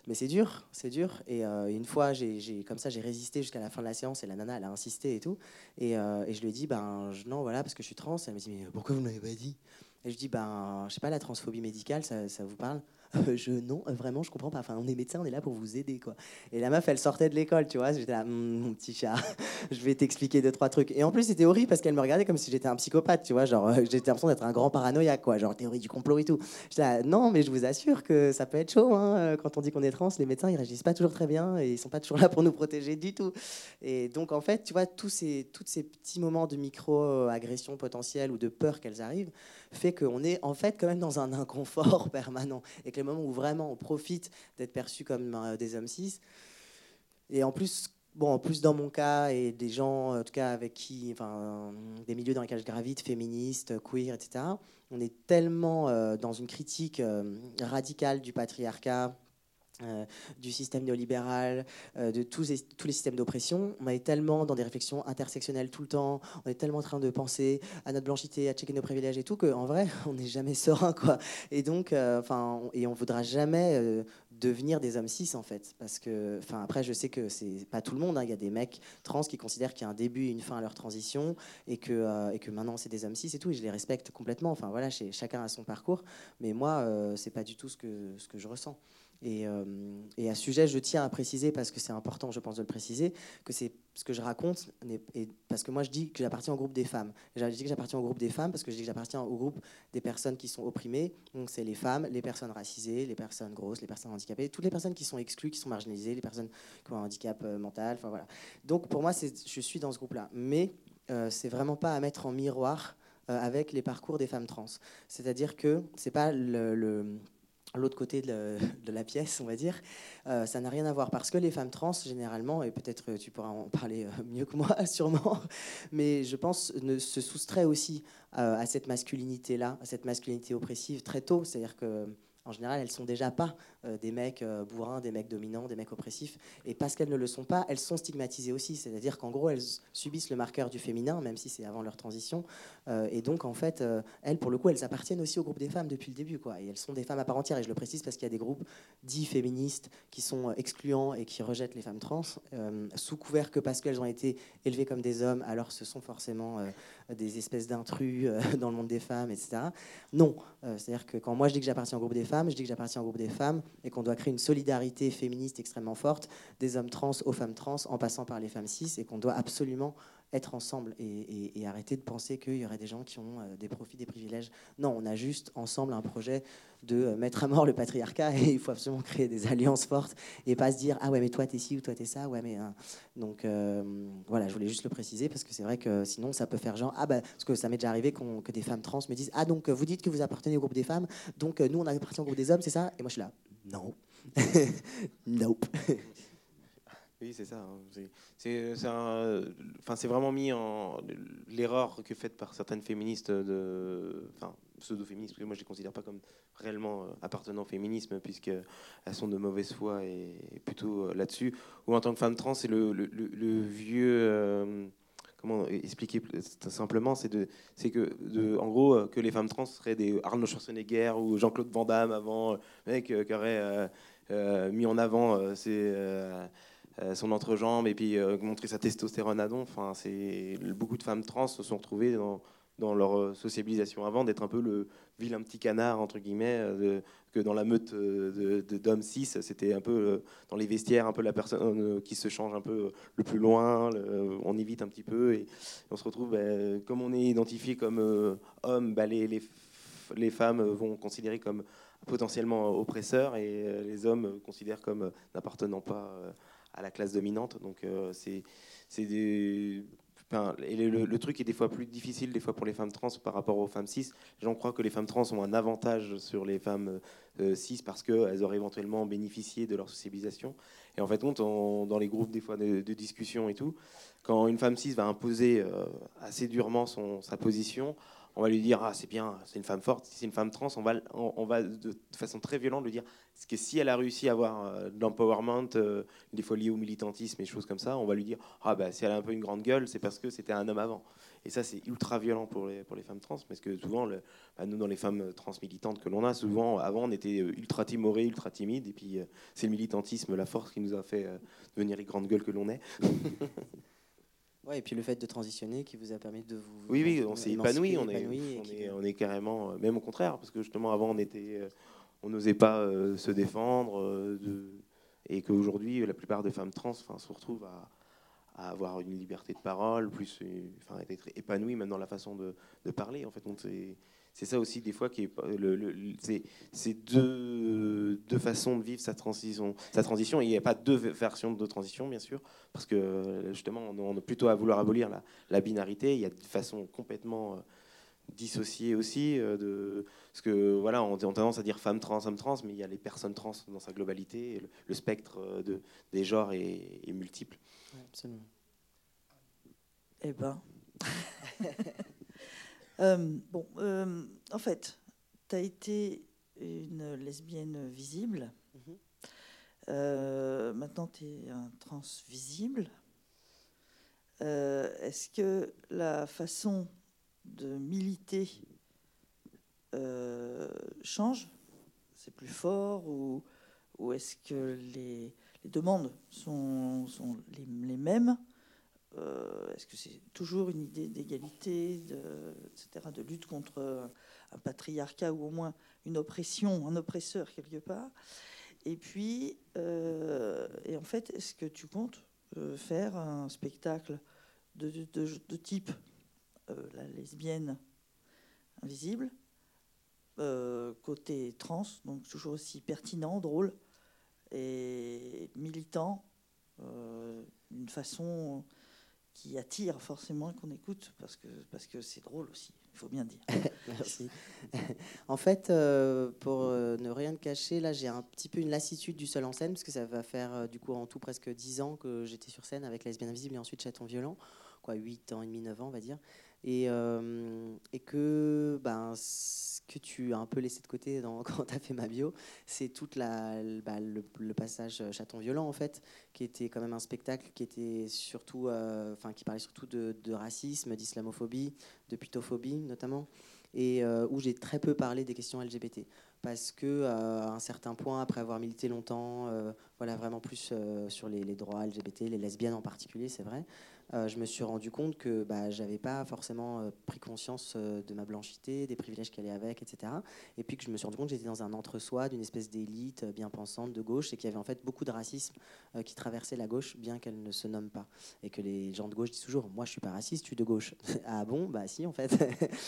Mais c'est dur, c'est dur. Et une fois, j'ai comme ça, j'ai résisté jusqu'à la fin de la séance et la nana, elle a insisté et tout. Et, et je lui ai dit ben, non, voilà, parce que je suis trans. Elle me dit mais pourquoi vous ne m'avez pas dit? Et je dis ben, je sais pas, la transphobie médicale, ça, ça vous parle? euh, je non, euh, vraiment, je comprends pas. Enfin, on est médecin, on est là pour vous aider, quoi. Et la meuf, elle sortait de l'école, tu vois. J'étais là, hum, mon petit chat, je vais t'expliquer deux trois trucs. Et en plus, c'était horrible parce qu'elle me regardait comme si j'étais un psychopathe, tu vois. Genre, euh, j'étais l'impression d'être un grand paranoïaque, quoi. Genre théorie du complot et tout. J'étais là, non, mais je vous assure que ça peut être chaud. Hein. Quand on dit qu'on est trans, les médecins, ils réagissent pas toujours très bien et ils sont pas toujours là pour nous protéger du tout. Et donc, en fait, tu vois, tous ces, tous ces petits moments de micro-agression potentielle ou de peur qu'elles arrivent, fait qu'on est en fait quand même dans un inconfort permanent. Et que les moments où vraiment on profite d'être perçu comme euh, des hommes cis, et en plus, bon, en plus dans mon cas et des gens, en tout cas avec qui, enfin, des milieux dans lesquels je gravite, féministes, queer, etc. On est tellement euh, dans une critique euh, radicale du patriarcat, euh, du système néolibéral, euh, de tous, les, systèmes d'oppression. On est tellement dans des réflexions intersectionnelles tout le temps, on est tellement en train de penser à notre blanchité, à checker nos privilèges et tout, qu'en vrai, on n'est jamais serein. Et donc, euh, enfin, et on voudra jamais devenir des hommes cis en fait parce que enfin après je sais que c'est pas tout le monde hein. il y a des mecs trans qui considèrent qu'il y a un début et une fin à leur transition et que maintenant c'est des hommes cis et tout et je les respecte complètement enfin voilà chacun a son parcours mais moi euh, c'est pas du tout ce que je ressens et, euh, et, à ce sujet, je tiens à préciser, parce que c'est important, je pense, de le préciser, que c'est ce que je raconte, parce que moi, je dis que j'appartiens au groupe des femmes. Je dis que j'appartiens au groupe des femmes parce que je dis que j'appartiens au groupe des personnes qui sont opprimées. Donc, c'est les femmes, les personnes racisées, les personnes grosses, les personnes handicapées, toutes les personnes qui sont exclues, qui sont marginalisées, les personnes qui ont un handicap euh, mental. Donc, pour moi, je suis dans ce groupe-là. Mais euh, c'est vraiment pas à mettre en miroir euh, avec les parcours des femmes trans. C'est-à-dire que c'est pas le l'autre côté de la, pièce, on va dire, euh, ça n'a rien à voir. Parce que les femmes trans, généralement, et peut-être tu pourras en parler euh, mieux que moi, sûrement, mais je pense ne se soustrait aussi euh, à cette masculinité-là, à cette masculinité oppressive très tôt. C'est-à-dire que en général, elles sont déjà pas euh, des mecs euh, bourrins, des mecs dominants, des mecs oppressifs. Et parce qu'elles ne le sont pas, elles sont stigmatisées aussi. C'est-à-dire qu'en gros, elles subissent le marqueur du féminin, même si c'est avant leur transition. Euh, et donc, en fait, elles, pour le coup, elles appartiennent aussi au groupe des femmes depuis le début. Quoi. Et elles sont des femmes à part entière. Et je le précise parce qu'il y a des groupes dits féministes qui sont excluants et qui rejettent les femmes trans, sous couvert que parce qu'elles ont été élevées comme des hommes, alors ce sont forcément des espèces d'intrus dans le monde des femmes, etc. Non. C'est-à-dire que quand moi je dis que j'appartiens au groupe des femmes, je dis que j'appartiens au groupe des femmes et qu'on doit créer une solidarité féministe extrêmement forte des hommes trans aux femmes trans en passant par les femmes cis et qu'on doit absolument être ensemble et, arrêter de penser qu'il y aurait des gens qui ont euh, des profits, des privilèges. Non, on a juste ensemble un projet de euh, mettre à mort le patriarcat et il faut absolument créer des alliances fortes et pas se dire ah ouais mais toi t'es ci ou toi t'es ça ouais mais hein. donc euh, voilà je voulais juste le préciser parce que c'est vrai que sinon ça peut faire genre ah bah parce que ça m'est déjà arrivé que des femmes trans me disent ah donc vous dites que vous appartenez au groupe des femmes donc nous on appartient au groupe des hommes c'est ça? Et moi je suis là non nope Oui, c'est ça. Hein. C'est enfin, vraiment mis en l'erreur que faite par certaines féministes, de, enfin, pseudo-féministes, parce que moi je ne les considère pas comme réellement euh, appartenant au féminisme, puisqu'elles sont de mauvaise foi et, plutôt euh, là-dessus. Ou en tant que femme trans, c'est le, vieux. Euh, comment expliquer simplement C'est que, en gros, que les femmes trans seraient des Arnold Schwarzenegger ou Jean-Claude Van Damme avant, mec qui aurait mis en avant ces euh, son entrejambe et puis euh, montrer sa testostérone à don. Enfin, c'est beaucoup de femmes trans se sont retrouvées dans, leur euh, sociabilisation avant d'être un peu le vilain petit canard entre guillemets que dans la meute de, d'hommes cis c'était un peu dans les vestiaires un peu la personne qui se change un peu le plus loin on évite un petit peu et, on se retrouve ben, comme on est identifié comme homme bah, les, femmes vont considérer comme potentiellement oppresseurs et les hommes considèrent comme n'appartenant pas à la classe dominante. Donc euh, c'est des le, truc est des fois plus difficile des fois pour les femmes trans par rapport aux femmes cis. Gens croient que les femmes trans ont un avantage sur les femmes euh, cis parce qu'elles auraient éventuellement bénéficié de leur socialisation. Et en fait, dans les groupes des fois de, discussion et tout, quand une femme cis va imposer euh, assez durement son, sa position, on va lui dire ah c'est bien, c'est une femme forte. Si c'est une femme trans, on va, on, va de, façon très violente lui dire que si elle a réussi à avoir euh, de l'empowerment, euh, des fois liées au militantisme et choses comme ça, on va lui dire ah bah si elle a un peu une grande gueule, c'est parce que c'était un homme avant. Et ça c'est ultra violent pour les pour les femmes trans parce que souvent le, bah, nous dans les femmes trans militantes que l'on a, souvent avant on était euh, ultra timorés, ultra timides et puis c'est le militantisme, la force qui nous a fait devenir les grandes gueules que l'on est. Ouais, et puis le fait de transitionner qui vous a permis de vous. Oui, oui, on s'est épanoui, on est, on, est, on est carrément, euh, même au contraire, parce que justement avant on était, euh, on n'osait pas euh, se défendre, de, et qu'aujourd'hui la plupart des femmes trans se retrouvent à, avoir une liberté de parole, plus, enfin, être épanouies même dans la façon de, parler. En fait, c'est ça aussi des fois qui est c'est deux, façons de vivre sa transition il n'y a pas deux versions de transition bien sûr parce que justement on, a plutôt à vouloir abolir la, la, binarité il y a des façons complètement dissociées aussi euh, de parce que voilà on, a tendance à dire femme trans homme trans mais il y a les personnes trans dans sa globalité le, spectre euh, de, des genres est, est multiple absolument eh ben Euh, bon, euh, en fait, tu as été une lesbienne visible. Mhm. Euh, maintenant, tu es un trans visible. Est-ce que la façon de militer change C'est plus fort ou, ou est-ce que les, demandes sont, sont les, les, mêmes Est-ce que c'est toujours une idée d'égalité, de, etc., de lutte contre un patriarcat ou au moins une oppression, un oppresseur quelque part Et puis, et en fait, est-ce que tu comptes faire un spectacle de, de type la lesbienne invisible euh, côté trans, donc toujours aussi pertinent, drôle et militant euh, d'une façon qui attire forcément qu'on écoute parce que parce que c'est drôle aussi, il faut bien dire. Merci. en fait, euh, pour ne rien cacher, là j'ai un petit peu une lassitude du seul en scène parce que ça va faire du coup en tout presque 10 ans que j'étais sur scène avec Lesbienne Invisible et ensuite Chaton Violent, quoi 8 ans et demi, 9 ans on va dire. Et, et que ben, que tu as un peu laissé de côté quand tu as fait ma bio, c'est toute la, bah, le, passage Chaton violent en fait, qui était quand même un spectacle qui était surtout, euh, qui parlait surtout de, racisme, d'islamophobie, de putophobie notamment, et euh, où j'ai très peu parlé des questions LGBT parce que euh, à un certain point, après avoir milité longtemps, voilà vraiment plus sur les, droits LGBT, les lesbiennes en particulier, c'est vrai. Euh, je me suis rendu compte que bah, j'avais pas forcément euh, pris conscience euh, de ma blanchité, des privilèges qu'elle est avec, etc. Et puis que je me suis rendu compte que j'étais dans un entre-soi d'une espèce d'élite bien pensante de gauche et qu'il y avait en fait beaucoup de racisme qui traversait la gauche, bien qu'elle ne se nomme pas. Et que les gens de gauche disent toujours Moi, je suis pas raciste, je suis de gauche. ah bon? Bah si, en fait.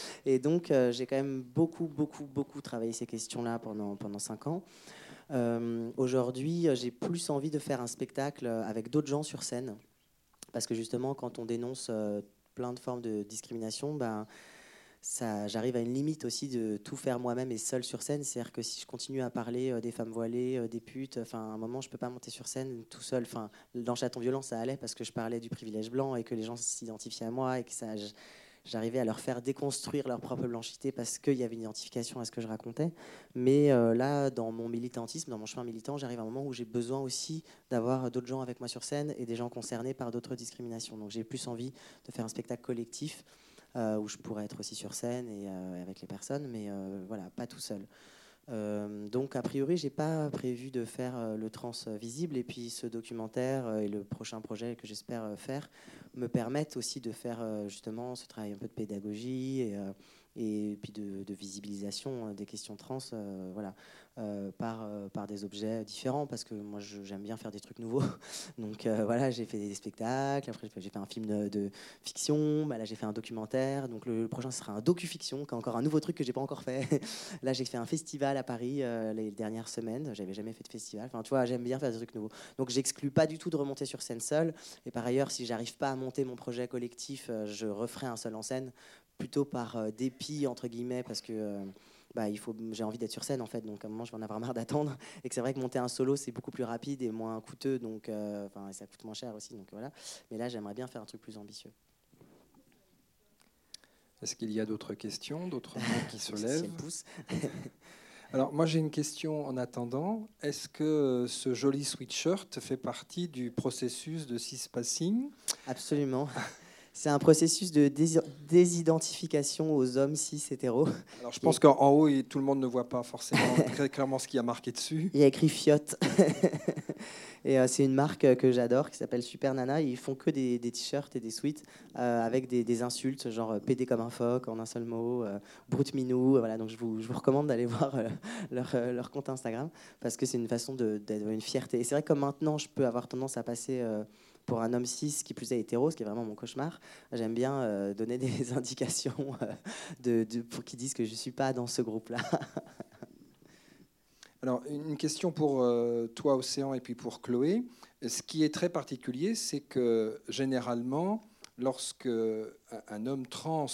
et donc, j'ai quand même beaucoup, beaucoup, beaucoup travaillé ces questions-là pendant, pendant cinq ans. Aujourd'hui, j'ai plus envie de faire un spectacle avec d'autres gens sur scène parce que justement, quand on dénonce euh, plein de formes de discrimination, ben, ça, j'arrive à une limite aussi de tout faire moi-même et seul sur scène. C'est-à-dire que si je continue à parler euh, des femmes voilées, euh, des putes, enfin, à un moment, je peux pas monter sur scène tout seul. Enfin, dans Chaton Violent, ça allait parce que je parlais du privilège blanc et que les gens s'identifiaient à moi et que ça, j'arrivais à leur faire déconstruire leur propre blanchité parce qu'il y avait une identification à ce que je racontais. Mais euh, là, dans mon militantisme, dans mon chemin militant, j'arrive à un moment où j'ai besoin aussi d'avoir d'autres gens avec moi sur scène et des gens concernés par d'autres discriminations. Donc j'ai plus envie de faire un spectacle collectif euh, où je pourrais être aussi sur scène et euh, avec les personnes, mais voilà, pas tout seul. Donc a priori, j'ai pas prévu de faire le trans visible et puis ce documentaire et le prochain projet que j'espère faire me permettent aussi de faire euh, justement ce travail un peu de pédagogie et, euh, et puis de, visibilisation hein, des questions trans euh, voilà, euh, par, euh, par des objets différents, parce que moi j'aime bien faire des trucs nouveaux. Donc voilà, j'ai fait des spectacles, après j'ai fait un film de, fiction, bah, là j'ai fait un documentaire, donc le, prochain sera un docu-fiction, qui est encore un nouveau truc que j'ai pas encore fait. là j'ai fait un festival à Paris les dernières semaines, j'avais jamais fait de festival, enfin tu vois, j'aime bien faire des trucs nouveaux. Donc j'exclus pas du tout de remonter sur scène seule, et par ailleurs si j'arrive pas à monter mon projet collectif, je referai un seul en scène plutôt par euh, dépit, entre guillemets, parce que euh, bah, il faut, j'ai envie d'être sur scène en fait, donc à un moment je vais en avoir marre d'attendre. Et que c'est vrai que monter un solo c'est beaucoup plus rapide et moins coûteux, donc euh, enfin ça coûte moins cher aussi, donc voilà. Mais là j'aimerais bien faire un truc plus ambitieux. Est-ce qu'il y a d'autres questions, d'autres mots qui se lèvent Alors moi j'ai une question en attendant. Est-ce que ce joli sweatshirt fait partie du processus de cis-passing Absolument. C'est un processus de désidentification aux hommes cis hétéros. Alors je pense qu'en haut, tout le monde ne voit pas forcément très clairement ce qui a marqué dessus. Il y a écrit Fiotte. et euh, c'est une marque que j'adore qui s'appelle Super Nana. Ils font que des, t-shirts et des suites euh, avec des, insultes, genre euh, PD comme un phoque en un seul mot, brute minou. Voilà, donc je vous, je vous recommande d'aller voir leur, leur, compte Instagram parce que c'est une façon d'être une fierté. Et c'est vrai que maintenant, je peux avoir tendance à passer pour un homme cis qui plus est hétéro, ce qui est vraiment mon cauchemar, j'aime bien euh, donner des indications euh, pour qu'ils disent que je ne suis pas dans ce groupe-là. Alors, une question pour euh, toi, Océan, et puis pour Chloé. Ce qui est très particulier, c'est que généralement, lorsque un homme trans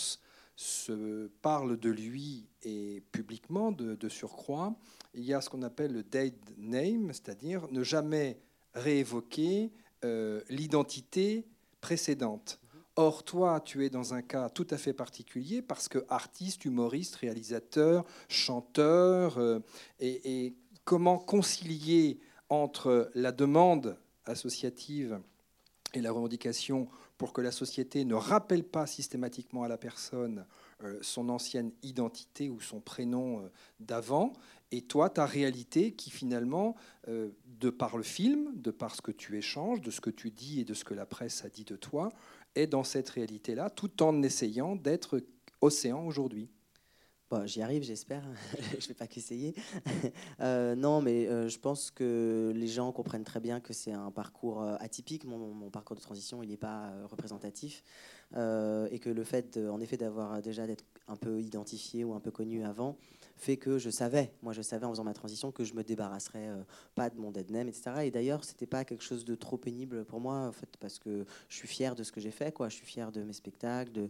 se parle de lui et publiquement, de, de surcroît, il y a ce qu'on appelle le date name, c'est-à-dire ne jamais réévoquer euh, l'identité précédente. Or, toi, tu es dans un cas tout à fait particulier parce que artiste, humoriste, réalisateur, chanteur, euh, et, comment concilier entre la demande associative et la revendication pour que la société ne rappelle pas systématiquement à la personne euh, son ancienne identité ou son prénom d'avant, et toi, ta réalité qui finalement, euh, de par le film, de par ce que tu échanges, de ce que tu dis et de ce que la presse a dit de toi, est dans cette réalité-là, tout en essayant d'être océan aujourd'hui? Bon, J'y arrive, j'espère. je ne vais pas qu'essayer. Euh, non, mais euh, je pense que les gens comprennent très bien que c'est un parcours atypique. Mon, parcours de transition, il n'est pas représentatif. Et que le fait, en effet, d'avoir déjà d'être un peu identifié ou un peu connu avant, fait que je savais, moi je savais en faisant ma transition que je me débarrasserais euh, pas de mon dead name, etc. Et d'ailleurs, c'était pas quelque chose de trop pénible pour moi, en fait, parce que je suis fier de ce que j'ai fait, quoi. Je suis fier de mes spectacles, de,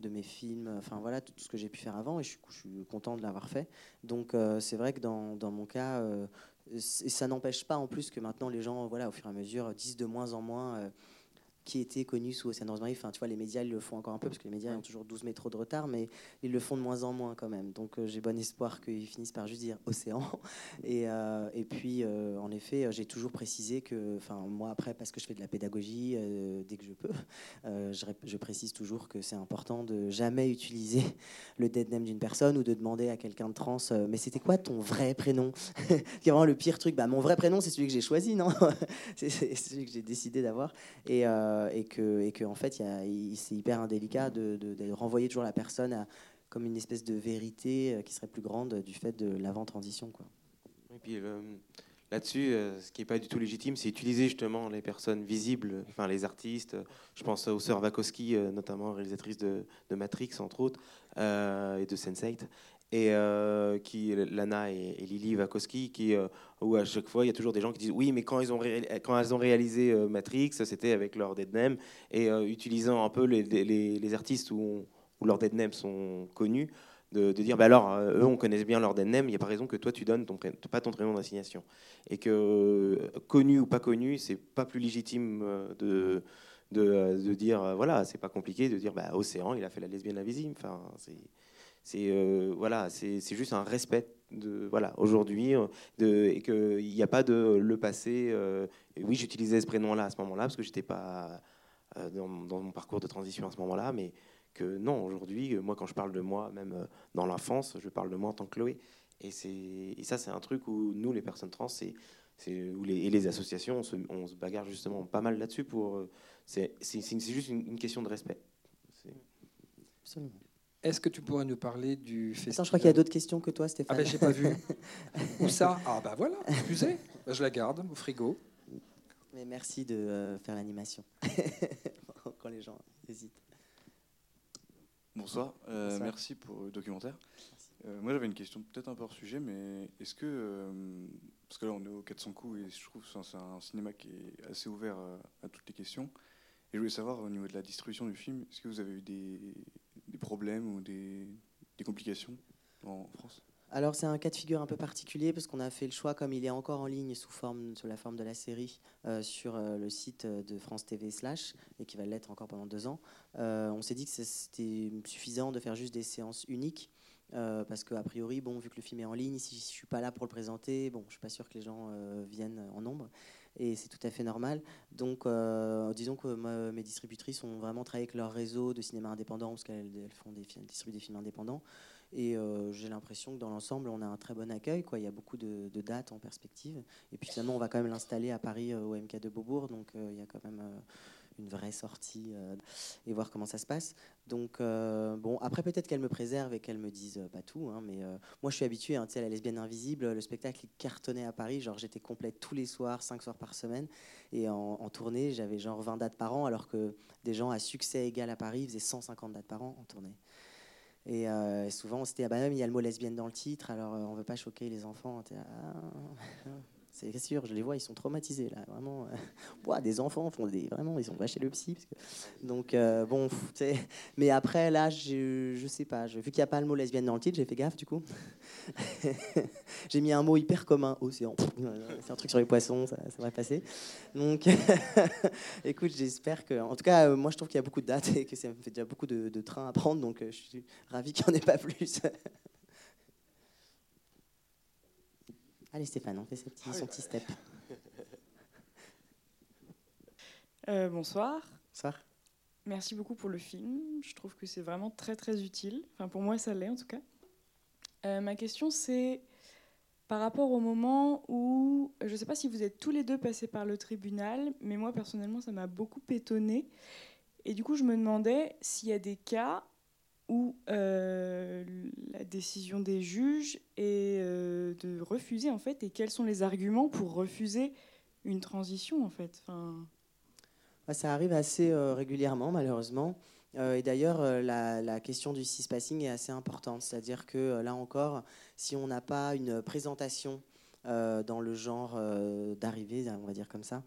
de mes films, enfin voilà, tout ce que j'ai pu faire avant, et je suis, content de l'avoir fait. Donc euh, c'est vrai que dans, dans mon cas, euh, ça n'empêche pas en plus que maintenant les gens, voilà, au fur et à mesure, disent de moins en moins. Qui était connu sous Océan Rosemary. Enfin, tu vois, les médias, ils le font encore un peu, parce que les médias ils ont toujours 12 métros de retard, mais ils le font de moins en moins quand même. Donc, euh, j'ai bon espoir qu'ils finissent par juste dire Océan. Et, euh, et puis, euh, en effet, j'ai toujours précisé que, enfin, moi, après, parce que je fais de la pédagogie dès que je peux, je, précise toujours que c'est important de jamais utiliser le dead name d'une personne ou de demander à quelqu'un de trans, mais c'était quoi ton vrai prénom? C'est vraiment le pire truc. Bah, mon vrai prénom, c'est celui que j'ai choisi, non? C'est c'est celui que j'ai décidé d'avoir. Et, euh, et, que, et que, en fait, c'est hyper indélicat de, renvoyer toujours la personne comme une espèce de vérité euh, qui serait plus grande du fait de l'avant-transition. Et puis euh, là-dessus, ce qui n'est pas du tout légitime, c'est utiliser justement les personnes visibles, enfin les artistes. Je pense aux sœurs Wachowski, euh, notamment réalisatrices de, Matrix, entre autres, et de Sense8. Et euh, qui, Lana et, Lily Wachowski, qui, euh, où à chaque fois, il y a toujours des gens qui disent Oui, mais quand, ils ont quand elles ont réalisé euh, Matrix, c'était avec leur dead name, et euh, utilisant un peu les, les, artistes où, où leurs dead names sont connus, de, dire bah alors eux on connaît bien leur dead name, il n'y a pas raison que toi tu donnes pas ton prénom d'assignation. Et que connu ou pas connu c'est pas plus légitime de de, de dire voilà c'est pas compliqué de dire bah Océan il a fait la lesbienne invisible. Enfin c'est c'est euh, voilà c'est juste un respect de voilà aujourd'hui euh, et que il n'y a pas de le passé euh, oui j'utilisais ce prénom là à ce moment là parce que j'étais pas dans, mon parcours de transition à ce moment là mais que non, aujourd'hui, moi, quand je parle de moi, même dans l'enfance, je parle de moi en tant que Chloé. Et, c'est, ça, c'est un truc où nous, les personnes trans, c'est, et les associations, on se, bagarre justement pas mal là-dessus. Pour, c'est, juste une, une question de respect. Absolument. Est-ce que tu pourrais nous parler du festival Attends, je crois qu'il y a d'autres questions que toi, Ah Stéphane. ben j'ai pas vu. Où ça? Ah bah voilà, excusez. Ben, je la garde au frigo. Mais merci de euh, faire l'animation quand les gens hésitent. Bonsoir, euh, Bonsoir. merci pour le documentaire. Euh, moi j'avais une question peut-être un peu hors sujet, mais est-ce que, euh, parce que là on est au 400 coups et je trouve que c'est un cinéma qui est assez ouvert à, toutes les questions, et je voulais savoir au niveau de la distribution du film, est-ce que vous avez eu des problèmes ou des, complications en France? Alors c'est un cas de figure un peu particulier parce qu'on a fait le choix, comme il est encore en ligne sous, forme, sous la forme de la série euh, sur euh, le site de France TV slash et qui va l'être encore pendant deux ans, euh, on s'est dit que c'était suffisant de faire juste des séances uniques. parce qu'a priori, bon, vu que le film est en ligne, si je suis pas là pour le présenter, bon, je suis pas sûr que les gens viennent en nombre, et c'est tout à fait normal. Donc, euh, disons que mes distributrices ont vraiment travaillé avec leur réseau de cinéma indépendant, parce qu'elles elles font distribuent des films indépendants. Et euh, j'ai l'impression que dans l'ensemble, on a un très bon accueil. Quoi. Il y a beaucoup de, dates en perspective. Et puis finalement, on va quand même l'installer à Paris euh, au MK de Beaubourg. Donc il y a quand même une vraie sortie euh, et voir comment ça se passe. Donc euh, bon, après peut-être qu'elle me préserve et qu'elle me dise euh, pas tout. hein, mais moi, je suis habitué. Hein, sais, la lesbienne invisible, le spectacle cartonnait à Paris. Genre j'étais complète tous les soirs, 5 soirs par semaine. Et en, tournée, j'avais genre 20 dates par an, alors que des gens à succès égal à Paris faisaient 150 dates par an en tournée. Et souvent, c'était, ah bah, même, il y a le mot lesbienne dans le titre, alors on veut pas choquer les enfants. C'est sûr, je les vois, ils sont traumatisés là, vraiment. des enfants font des, vraiment, ils sont pas chez le psy. parce que- donc euh, bon, mais après là, je, je sais pas, vu qu'il n'y a pas le mot lesbienne dans le titre, j'ai fait gaffe du coup. j'ai mis un mot hyper commun, océan. C'est un truc sur les poissons, ça, ça va passer. Donc, écoute, j'espère que, en tout cas, euh, moi je trouve qu'il y a beaucoup de dates et que ça me fait déjà beaucoup de, de trains à prendre, donc euh, je suis ravi qu'il n'y en ait pas plus. Allez Stéphane, on fait ses petits- son petit step. Euh, bonsoir. Bonsoir. merci beaucoup pour le film. Je trouve que c'est vraiment très très utile. Enfin, pour moi, ça l'est en tout cas. Euh, ma question, c'est par rapport au moment où, je ne sais pas si vous êtes tous les deux passés par le tribunal, mais moi personnellement, ça m'a beaucoup étonnée. Et du coup, je me demandais s'il y a des cas euh, la décision des juges est euh, de refuser en fait, et quels sont les arguments pour refuser une transition en fait. Enfin... Ça arrive assez euh, régulièrement, malheureusement. et d'ailleurs, la, la, question du cispassing est assez importante. C'est-à-dire que là encore, si on n'a pas une présentation dans le genre d'arrivée, on va dire comme ça,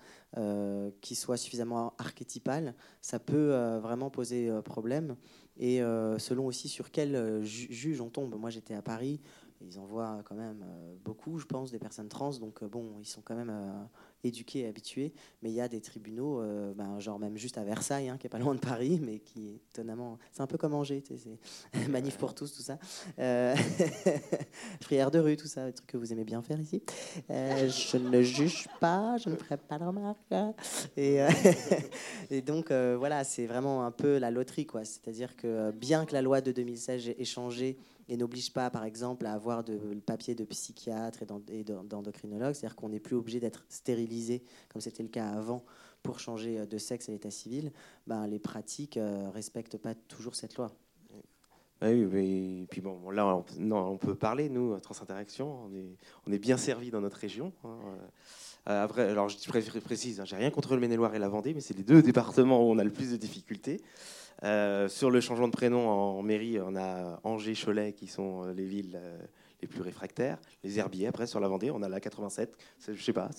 qui soit suffisamment archétypale, ça peut vraiment poser problème. Et selon aussi sur quel juge on tombe. Moi, j'étais à Paris. Ils en voient quand même beaucoup, je pense, des personnes trans. Donc, bon, ils sont quand même éduqués et habitués. Mais il y a des tribunaux, euh, ben, genre même juste à Versailles, hein, qui est pas loin de Paris, mais qui étonnamment. C'est un peu comme Angers, c'est manif pour tous, tout ça. Euh... Prière de rue, tout ça, des trucs que vous aimez bien faire ici. Euh, je ne juge pas, je ne ferai pas de remarques. Et, euh, et donc, voilà, c'est vraiment un peu la loterie, quoi. C'est-à-dire que bien que la loi de 2016 ait changé, et n'oblige pas, par exemple, à avoir de, le papier de psychiatre et d'endocrinologue. C'est-à-dire qu'on n'est plus obligé d'être stérilisé, comme c'était le cas avant, pour changer de sexe à l'état civil. Ben, les pratiques ne euh, respectent pas toujours cette loi. Oui, mais, puis bon, là, on, non, on peut parler, nous, Transinteraction, on est, on est bien servi dans notre région. Hein. Euh, après, alors je précise, hein, j'ai rien contre le Maine-et-Loire et la Vendée, mais c'est les deux départements où on a le plus de difficultés. Euh, sur le changement de prénom en mairie, on a Angers, Cholet qui sont euh, les villes euh, les plus réfractaires. Les herbiers, après, sur la Vendée, on a la 87. Je sais pas,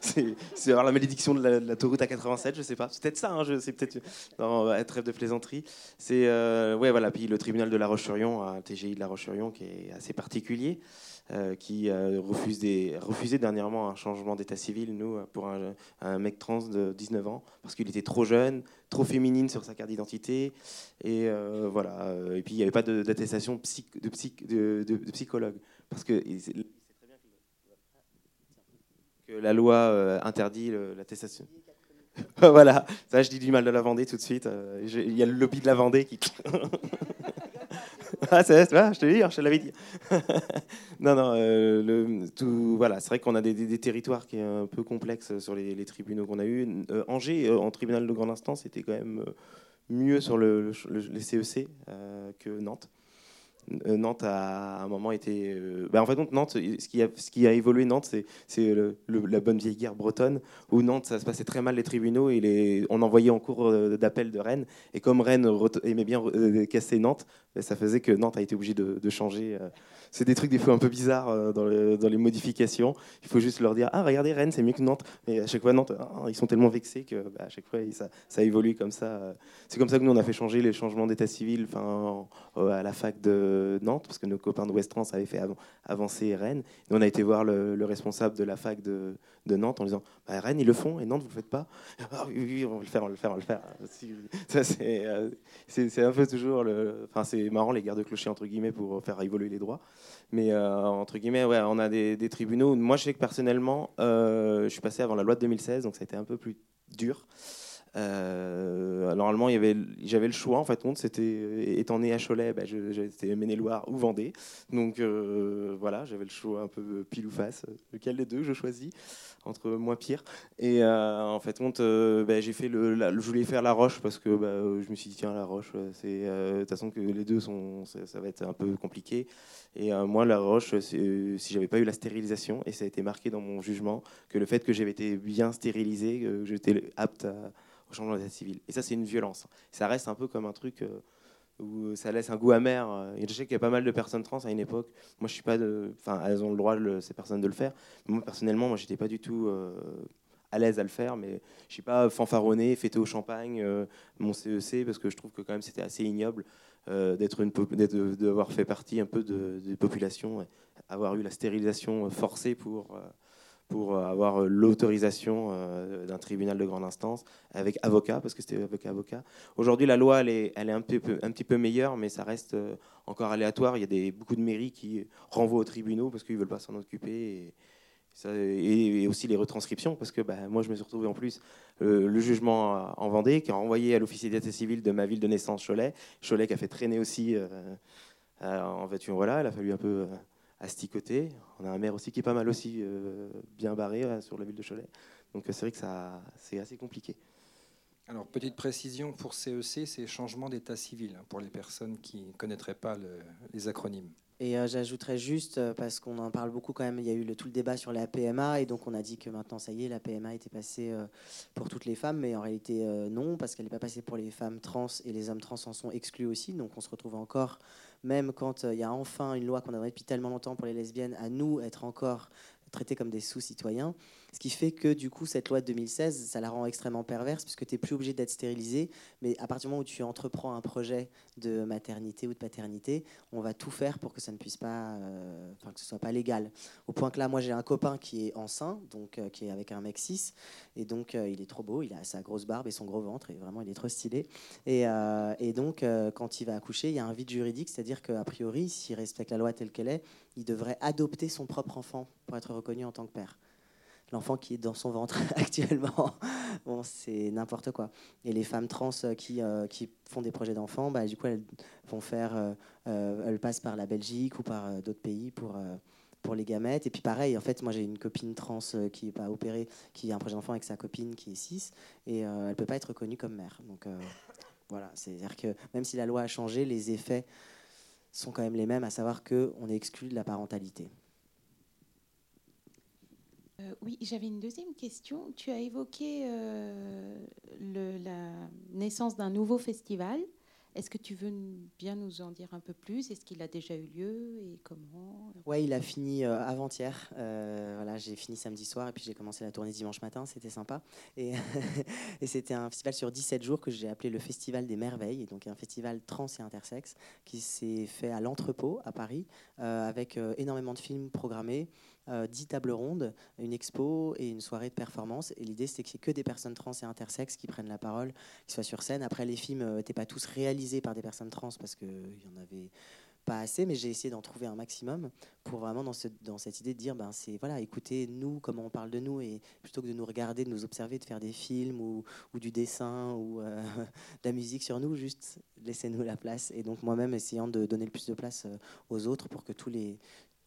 c'est la malédiction de la, l'autoroute à 87, je sais pas. C'est peut-être ça, hein, c'est peut-être. Non, trêve de plaisanterie. C'est. ouais, voilà. Puis le tribunal de La Roche-sur-Yon, un TGI de La Roche-sur-Yon qui est assez particulier. Euh, qui a refusé dernièrement un changement d'état civil, nous, pour un, mec trans de 19 ans, parce qu'il était trop jeune, trop féminine sur sa carte d'identité. Et euh, voilà. Et puis il n'y avait pas d'attestation de, de, psychologue. Parce que que la loi euh, interdit l'attestation. voilà, ça je dis du mal de la Vendée tout de suite. Il y a le lobby de la Vendée qui. ah, c'est, je te dis, je te l'avais dit. non, non, euh, le, tout, voilà, c'est vrai qu'on a des, territoires qui sont un peu complexes sur les, tribunaux qu'on a eu. Euh, Angers, euh, en tribunal de grande instance, était quand même mieux sur le, les CEC e que Nantes. Euh, Nantes a à un moment été. Euh, bah, en fait, donc, Nantes, ce qui a, évolué Nantes, c'est la bonne vieille guerre bretonne, où Nantes, ça se passait très mal les tribunaux et on envoyait en cours euh, d'appel de Rennes. Et comme Rennes aimait bien casser Nantes, bah, ça faisait que Nantes a été obligé de, de changer c'est des trucs des fois un peu bizarres euh, dans, les modifications. Il faut juste leur dire ah regardez Rennes c'est mieux que Nantes. Et à chaque fois Nantes ah, ils sont tellement vexés que bah, à chaque fois ça, ça évolue comme ça. C'est comme ça que nous on a fait changer les changements d'état civil enfin à la fac de Nantes parce que nos copains de West France avaient fait avancer Rennes. Et on a été voir le, responsable de la fac de, de Nantes en disant bah, Rennes ils le font et Nantes vous le faites pas. Ah, oui, on va le faire on va le faire on va le faire. Euh, c'est un peu toujours le. Enfin c'est marrant les guerres de clocher entre guillemets pour faire évoluer les droits. Mais euh, entre guillemets, ouais, on a des, tribunaux. Moi, je sais que personnellement, euh, je suis passé avant la loi de 2016, donc ça a été un peu plus dur. Euh, normalement, j'avais le choix. En fait, c'était étant né à Cholet, bah, j'étais Maine-et-Loire ou Vendée. Donc voilà, j'avais le choix un peu pile ou face. Lequel des deux je choisis entre moins pire. Et en fait, bah, j'ai fait le, je voulais faire la Roche parce que bah, je me suis dit tiens la Roche, c'est de toute façon que les deux sont, ça va être un peu compliqué. Et euh, moi, la roche, euh, si j'avais pas eu la stérilisation, et ça a été marqué dans mon jugement, que le fait que j'avais été bien stérilisé, que j'étais apte au changement d'état civil. Et ça, c'est une violence. Ça reste un peu comme un truc euh, où ça laisse un goût amer. Et je sais qu'il y a pas mal de personnes trans à une époque. Moi, je suis pas de. Enfin, elles ont le droit, ces personnes, de le faire. moi, personnellement, moi, j'étais pas du tout. à l'aise à le faire, mais je suis pas fanfaronné, fêté au champagne, mon CEC, e parce que je trouve que quand même c'était assez ignoble euh, d'être une d'avoir fait partie un peu de, des populations, avoir eu la stérilisation forcée pour euh, pour avoir l'autorisation euh, d'un tribunal de grande instance avec avocat, parce que c'était avocat avocat. Aujourd'hui, la loi elle est, elle est un, peu, un petit peu meilleure, mais ça reste encore aléatoire. Il y a des, beaucoup de mairies qui renvoient aux tribunaux parce qu'ils ne veulent pas s'en occuper. Et, et aussi les retranscriptions, parce que bah, moi je me suis retrouvé en plus euh, le jugement en Vendée, qui a envoyé à l'officier d'état civil de ma ville de naissance, Cholet. Cholet qui a fait traîner aussi euh, euh, en voiture. Voilà, il a fallu un peu asticoter. On a un maire aussi qui est pas mal aussi euh, bien barré euh, sur la ville de Cholet. Donc euh, c'est vrai que ça, c'est assez compliqué. Alors, petite précision pour CEC, c'est changement d'état civil hein, pour les personnes qui ne connaîtraient pas le- les acronymes. Et euh, j'ajouterais juste, parce qu'on en parle beaucoup quand même, il y a eu le, tout le débat sur la PMA, et donc on a dit que maintenant, ça y est, la PMA était passée euh, pour toutes les femmes, mais en réalité, euh, non, parce qu'elle n'est pas passée pour les femmes trans, et les hommes trans en sont exclus aussi, donc on se retrouve encore, même quand euh, il y a enfin une loi qu'on a depuis tellement longtemps pour les lesbiennes, à nous être encore traités comme des sous-citoyens, ce qui fait que du coup, cette loi de 2016, ça la rend extrêmement perverse, puisque tu n'es plus obligé d'être stérilisé, mais à partir du moment où tu entreprends un projet de maternité ou de paternité, on va tout faire pour que ça ne puisse pas, euh, que ce soit pas légal. Au point que là, moi j'ai un copain qui est enceint, donc euh, qui est avec un mec et donc euh, il est trop beau, il a sa grosse barbe et son gros ventre, et vraiment il est trop stylé. Et, et donc quand il va accoucher, il y a un vide juridique, c'est-à-dire qu'a priori, s'il respecte la loi telle qu'elle est, il devrait adopter son propre enfant pour être reconnu en tant que père l'enfant qui est dans son ventre actuellement. bon, c'est n'importe quoi. Et les femmes trans euh, qui, euh, qui font des projets d'enfants, bah, du coup, elles vont faire, euh, elles passent par la Belgique ou par d'autres pays pour, pour les gamètes. Et puis pareil, en fait, moi j'ai une copine trans qui n'est pas opérée, qui a un projet d'enfant avec sa copine qui est cis, et elle peut pas être reconnue comme mère. Donc voilà, c'est-à-dire que même si la loi a changé, les effets sont quand même les mêmes, à savoir qu'on est exclu de la parentalité. Euh, oui, j'avais une deuxième question. Tu as évoqué euh, la naissance d'un nouveau festival. Est-ce que tu veux bien nous en dire un peu plus? Est-ce qu'il a déjà eu lieu et comment? Ouais, il a fini euh, avant-hier. Voilà, j'ai fini samedi soir et puis j'ai commencé la tournée dimanche matin. C'était sympa. Et, et c'était un festival sur 17 jours que j'ai appelé le Festival des Merveilles. Et donc un festival trans et intersexe qui s'est fait à l'entrepôt à Paris avec énormément de films programmés. Euh, 10 tables rondes, une expo et une soirée de performance. Et l'idée, qu'il n'y ait que des personnes trans et intersexes qui prennent la parole, qui soient sur scène. Après, les films n'étaient pas tous réalisés par des personnes trans parce qu'il y en avait pas assez, mais j'ai essayé d'en trouver un maximum pour vraiment dans, ce- dans cette idée de dire, ben c'est voilà, écoutez nous comment on parle de nous et plutôt que de nous regarder, de nous observer, de faire des films ou, du dessin ou euh, de la musique sur nous, juste laissez-nous la place. Et donc moi-même essayant de donner le plus de place euh, aux autres pour que tous les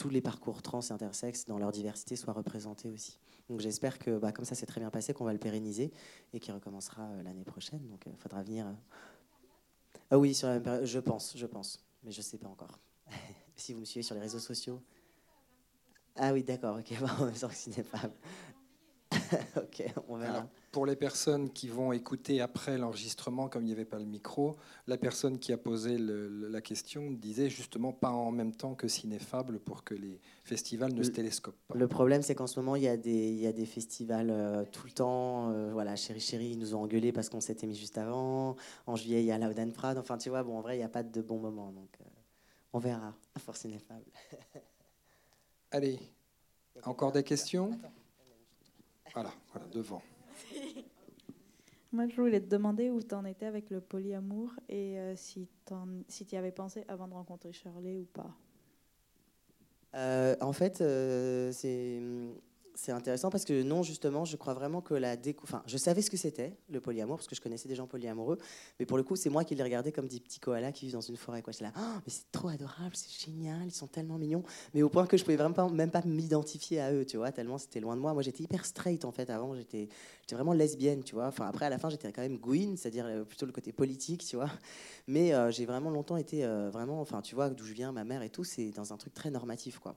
tous les parcours trans et intersexes dans leur diversité soient représentés aussi. Donc j'espère que bah, comme ça c'est très bien passé, qu'on va le pérenniser et qu'il recommencera euh, l'année prochaine. Donc il faudra venir. euh. Ah oui, sur la même période, je pense, je pense, mais je sais pas encore. si vous me suivez sur les réseaux sociaux. Ah oui, d'accord, ok, bon, temps que Cinépable. ok, on verra. Alors, pour les personnes qui vont écouter après l'enregistrement, comme il n'y avait pas le micro, la personne qui a posé le- la question disait justement pas en même temps que Cinéfable pour que les festivals ne se Le- télescopent pas. Le problème, c'est qu'en ce moment, il y a des, il y a des festivals euh, tout le temps. euh, voilà, Chéri Chéri, ils nous ont engueulés parce qu'on s'était mis juste avant. En juillet, il y a Loud and Proud. Enfin, tu vois, bon, en vrai, il n'y a pas de bon moment. Donc, euh, on verra. À force ineffable. Allez, encore des questions? Voilà, voilà, devant. Moi, je voulais te demander où tu en étais avec le polyamour et euh, si tu y avais pensé avant de rencontrer Shirley ou pas. Euh, en fait, euh, c'est c'est intéressant parce que non, justement, je crois vraiment que la décou... Enfin, je savais ce que c'était, le polyamour, parce que je connaissais des gens polyamoureux, mais pour le coup, c'est moi qui les regardais comme des petits koalas qui vivent dans une forêt. Quoi. Là, Ah, mais c'est trop adorable, c'est génial, ils sont tellement mignons, mais au point que je pouvais vraiment pas, même pas m'identifier à eux, tu vois, tellement c'était loin de moi. Moi, j'étais hyper straight, en fait, avant, j'étais j'étais vraiment lesbienne, tu vois. Enfin, après, à la fin, j'étais quand même gouine, c'est-à-dire euh, plutôt le côté politique, tu vois. Mais euh, j'ai vraiment longtemps été euh, vraiment, enfin, tu vois, d'où je viens, ma mère et tout, c'est dans un truc très normatif, quoi.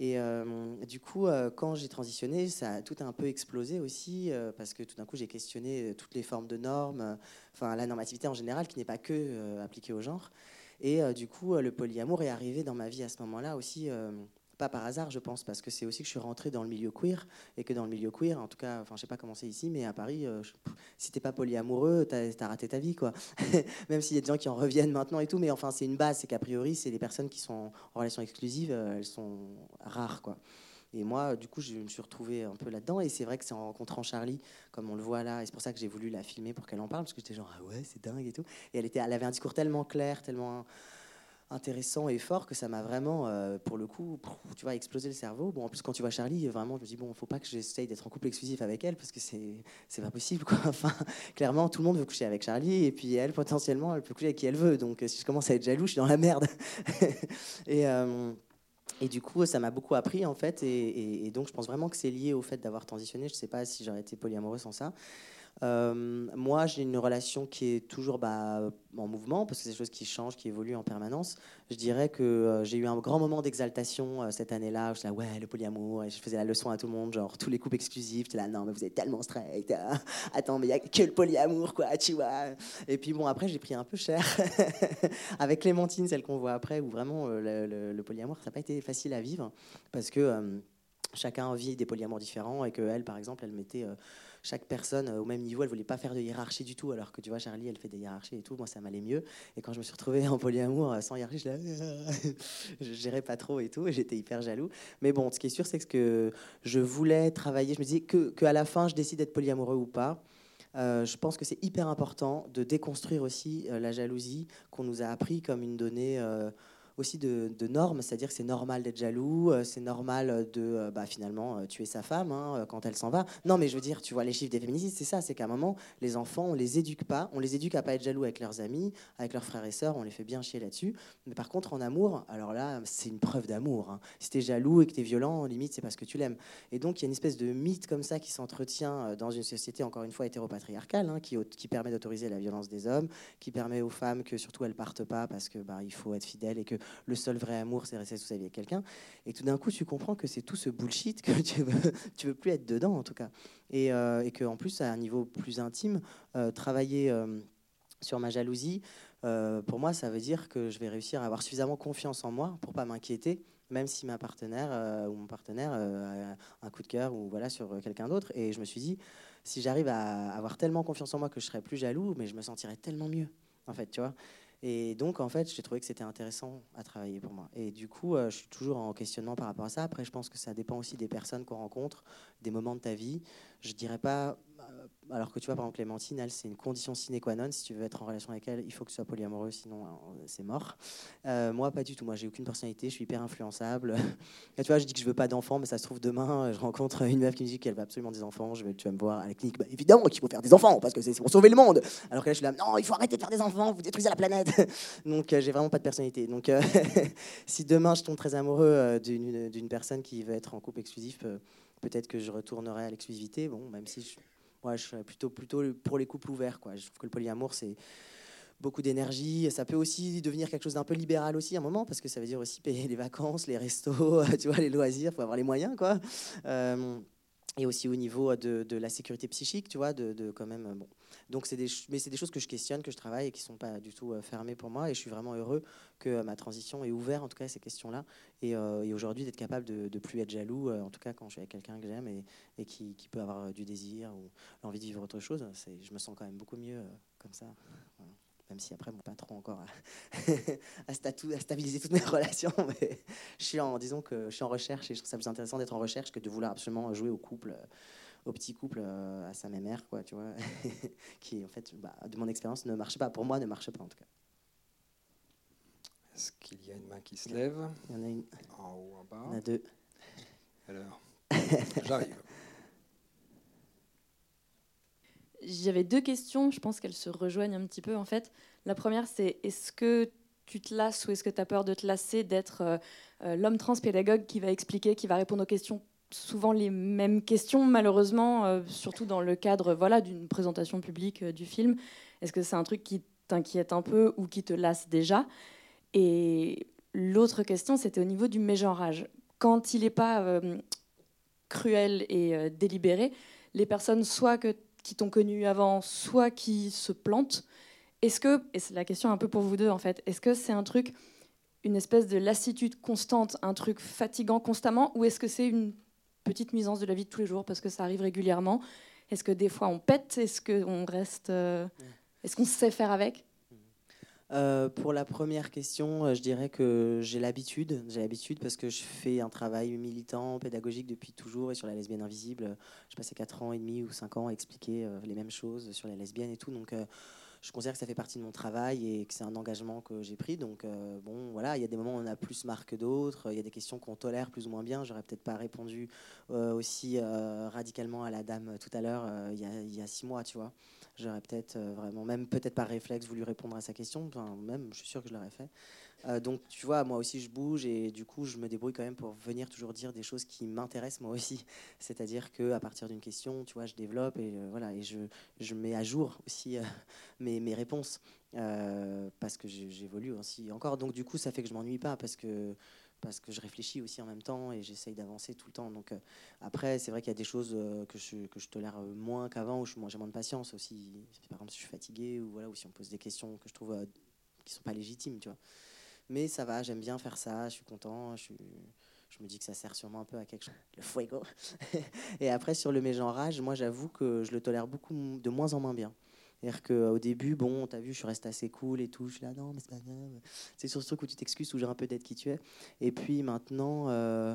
Et euh, du coup, euh, quand j'ai transitionné, ça a tout un peu explosé aussi, euh, parce que tout d'un coup, j'ai questionné toutes les formes de normes, enfin la normativité en général, qui n'est pas que appliquée au genre. Et du coup, le polyamour est arrivé dans ma vie à ce moment-là aussi, pas par hasard, je pense, parce que c'est aussi que je suis rentrée dans le milieu queer, et que dans le milieu queer, en tout cas, enfin, je sais pas comment c'est ici, mais à Paris, euh, si t'es pas polyamoureux, t'as as raté ta vie, quoi. Même s'il y a des gens qui en reviennent maintenant et tout, mais enfin, c'est une base, c'est qu'a priori, c'est des personnes qui sont en relation exclusive, euh, elles sont rares, quoi. Et moi, du coup, je me suis retrouvée un peu là-dedans. Et c'est vrai que c'est en rencontrant Charlie, comme on le voit là, et c'est pour ça que j'ai voulu la filmer pour qu'elle en parle, parce que j'étais genre, ah ouais, c'est dingue et tout. Et elle, était, elle avait un discours tellement clair, tellement intéressant et fort que ça m'a vraiment, euh, pour le coup, tu vois, explosé le cerveau. Bon, en plus, quand tu vois Charlie, vraiment, je me dis, bon, faut pas que j'essaye d'être en couple exclusif avec elle parce que c'est, c'est pas possible, quoi. Enfin, clairement, tout le monde veut coucher avec Charlie et puis elle, potentiellement, elle peut coucher avec qui elle veut. Donc, si je commence à être jaloux, je suis dans la merde. et. Euh, et du coup, ça m'a beaucoup appris en fait, et, donc je pense vraiment que c'est lié au fait d'avoir transitionné. Je ne sais pas si j'aurais été polyamoureux sans ça. Euh, moi, j'ai une relation qui est toujours bah, en mouvement, parce que c'est des choses qui changent, qui évoluent en permanence. Je dirais que euh, j'ai eu un grand moment d'exaltation euh, cette année-là, où je disais, ouais, le polyamour, et je faisais la leçon à tout le monde, genre, tous les couples exclusifs, es là, non, mais vous êtes tellement straight, attends, mais il n'y a que le polyamour, quoi, tu vois. Et puis bon, après, j'ai pris un peu cher, avec Clémentine, celle qu'on voit après, où vraiment, le, le, polyamour, ça n'a pas été facile à vivre, parce que chacun vit des polyamours différents, et qu'elle, par exemple, elle mettait chaque personne euh, au même niveau. Elle voulait pas faire de hiérarchie du tout, alors que tu vois, Charlie, elle fait des hiérarchies et tout. Moi, ça m'allait mieux. Et quand je me suis retrouvée en polyamour euh, sans hiérarchie, je, je gérais pas trop et tout. Et j'étais hyper jaloux. Mais bon, ce qui est sûr, c'est que je voulais travailler. Je me disais que à la fin, je décide d'être polyamoureux ou pas. Euh, je pense que c'est hyper important de déconstruire aussi la jalousie qu'on nous a appris comme une donnée aussi de, normes, c'est-à-dire que c'est normal d'être jaloux, euh, c'est normal de euh, bah, finalement euh, tuer sa femme hein, quand elle s'en va. Non, mais je veux dire, tu vois, les chiffres des féministes, c'est ça, c'est qu'à un moment, les enfants, on les éduque pas, on les éduque à pas être jaloux avec leurs amis, avec leurs frères et sœurs, on les fait bien chier là-dessus. Mais par contre, en amour, alors là, c'est une preuve d'amour. Hein. Si t'es jaloux et que t'es violent, limite, c'est parce que tu l'aimes. Et donc, il y a une espèce de mythe comme ça qui s'entretient dans une société, encore une fois, hétéropatriarcale, hein, qui, qui permet d'autoriser la violence des hommes, qui permet aux femmes que surtout elles partent pas parce que bah, il faut être fidèle et que le seul vrai amour, c'est rester sous sa vie avec quelqu'un. Et tout d'un coup, tu comprends que c'est tout ce bullshit que tu veux, veux plus être dedans, en tout cas. Et, euh, et qu'en plus, à un niveau plus intime, euh, travailler euh, sur ma jalousie, pour moi, ça veut dire que je vais réussir à avoir suffisamment confiance en moi pour pas m'inquiéter même si ma partenaire ou mon partenaire a un coup de cœur ou voilà sur quelqu'un d'autre. Et je me suis dit, si j'arrive à avoir tellement confiance en moi que je serai plus jaloux, mais je me sentirai tellement mieux, en fait, tu vois. Et donc, en fait, j'ai trouvé que c'était intéressant à travailler pour moi. Et du coup, euh, je suis toujours en questionnement par rapport à ça. Après, je pense que ça dépend aussi des personnes qu'on rencontre, des moments de ta vie. Je dirais pas alors que tu vois, par exemple, Clémentine, elle, c'est une condition sine qua non. Si tu veux être en relation avec elle, il faut que tu sois polyamoureux, sinon euh, c'est mort. Euh, moi, pas du tout. Moi, j'ai aucune personnalité, je suis hyper influençable. tu vois, je dis que je veux pas d'enfants, mais ça se trouve demain, je rencontre une meuf qui me dit qu'elle veut absolument des enfants. Je vais, tu vas me voir à la clinique. Bah, évidemment qu'il faut faire des enfants, parce que c'est pour sauver le monde. Alors que là, je suis là, non, il faut arrêter de faire des enfants, vous détruisez la planète. Donc, j'ai vraiment pas de personnalité. Donc, si demain je tombe très amoureux d'une personne qui veut être en couple exclusif, peut-être que je retournerai à l'exclusivité. Bon, même si je moi, je suis plutôt, plutôt pour les couples ouverts. Quoi. Je trouve que le polyamour, c'est beaucoup d'énergie. Ça peut aussi devenir quelque chose d'un peu libéral aussi à un moment, parce que ça veut dire aussi payer les vacances, les restos, tu vois, les loisirs, il faut avoir les moyens. Quoi. Euh, et aussi au niveau de, de, la sécurité psychique, tu vois, de, de quand même... Bon. Donc, c'est des, mais c'est des choses que je questionne, que je travaille et qui ne sont pas du tout euh, fermées pour moi. Et je suis vraiment heureux que ma transition ait ouvert, en tout cas, ces questions-là. Et, euh, et aujourd'hui, d'être capable de ne plus être jaloux, euh, en tout cas, quand je suis avec quelqu'un que j'aime et, qui, peut avoir du désir ou l'envie de vivre autre chose, je me sens quand même beaucoup mieux comme ça. Même si après, mon patron encore à, stabiliser toutes mes relations. Mais je suis en, disons que je suis en recherche et je trouve ça plus intéressant d'être en recherche que de vouloir absolument jouer au couple au petit couple euh, à sa mère, quoi, tu vois, qui en fait, bah, de mon expérience, ne marche pas. Pour moi, ne marche pas en tout cas. Est-ce qu'il y a une main qui se lève? Il y en a une. En haut, en bas? Il y en a deux. Alors, j'arrive. J'avais deux questions, je pense qu'elles se rejoignent un petit peu en fait. La première, c'est est-ce que tu te lasses ou est-ce que tu as peur de te lasser d'être euh, euh, l'homme trans pédagogue qui va expliquer, qui va répondre aux questions souvent les mêmes questions, malheureusement, euh, surtout dans le cadre voilà, d'une présentation publique euh, du film. Est-ce que c'est un truc qui t'inquiète un peu ou qui te lasse déjà? Et l'autre question, c'était au niveau du mégenrage. Quand il n'est pas euh, cruel et délibéré, les personnes soit que, qui t'ont connu avant, soit qui se plantent, est-ce que, et c'est la question un peu pour vous deux en fait, est-ce que c'est un truc, une espèce de lassitude constante, un truc fatigant constamment, ou est-ce que c'est une petite nuisance de la vie de tous les jours parce que ça arrive régulièrement. Est-ce que des fois on pète? Est-ce qu'on reste euh, Est-ce qu'on sait faire avec? Euh, pour la première question, euh, je dirais que j'ai l'habitude. J'ai l'habitude parce que je fais un travail militant, pédagogique depuis toujours et sur la lesbienne invisible. J'ai passé 4 ans et demi ou 5 ans à expliquer les mêmes choses sur les lesbiennes et tout. Donc je considère que ça fait partie de mon travail et que c'est un engagement que j'ai pris. Donc, euh, bon, voilà, il y a des moments où on a plus marre que d'autres. Il y a des questions qu'on tolère plus ou moins bien. J'aurais peut-être pas répondu euh, aussi euh, radicalement à la dame tout à l'heure il, il, y a six mois, tu vois. J'aurais peut-être vraiment, même peut-être par réflexe, voulu répondre à sa question. Enfin, même, je suis sûr que je l'aurais fait. Euh, donc, tu vois, moi aussi, je bouge et du coup, je me débrouille quand même pour venir toujours dire des choses qui m'intéressent moi aussi. C'est-à-dire que à partir d'une question, tu vois, je développe et euh, voilà, et je, je, mets à jour aussi euh, mes, mes, réponses parce que j'évolue aussi encore. Donc, du coup, ça fait que je m'ennuie pas parce que parce que je réfléchis aussi en même temps et j'essaye d'avancer tout le temps. Donc après, c'est vrai qu'il y a des choses que, je, que je tolère moins qu'avant, où j'ai moins de patience aussi. Par exemple, si je suis fatigué ou voilà, ou si on pose des questions que je trouve qui sont pas légitimes, tu vois. Mais ça va, j'aime bien faire ça, je suis content, je, je me dis que ça sert sûrement un peu à quelque chose. Le fuego. et après, sur le mégenrage, moi j'avoue que je le tolère beaucoup de moins en moins bien. C'est-à-dire qu'au début, bon, t'as vu, je reste assez cool et tout. Je suis là, non, mais c'est pas grave. C'est sur ce truc où tu t'excuses toujours un peu d'être qui tu es. Et puis maintenant, euh,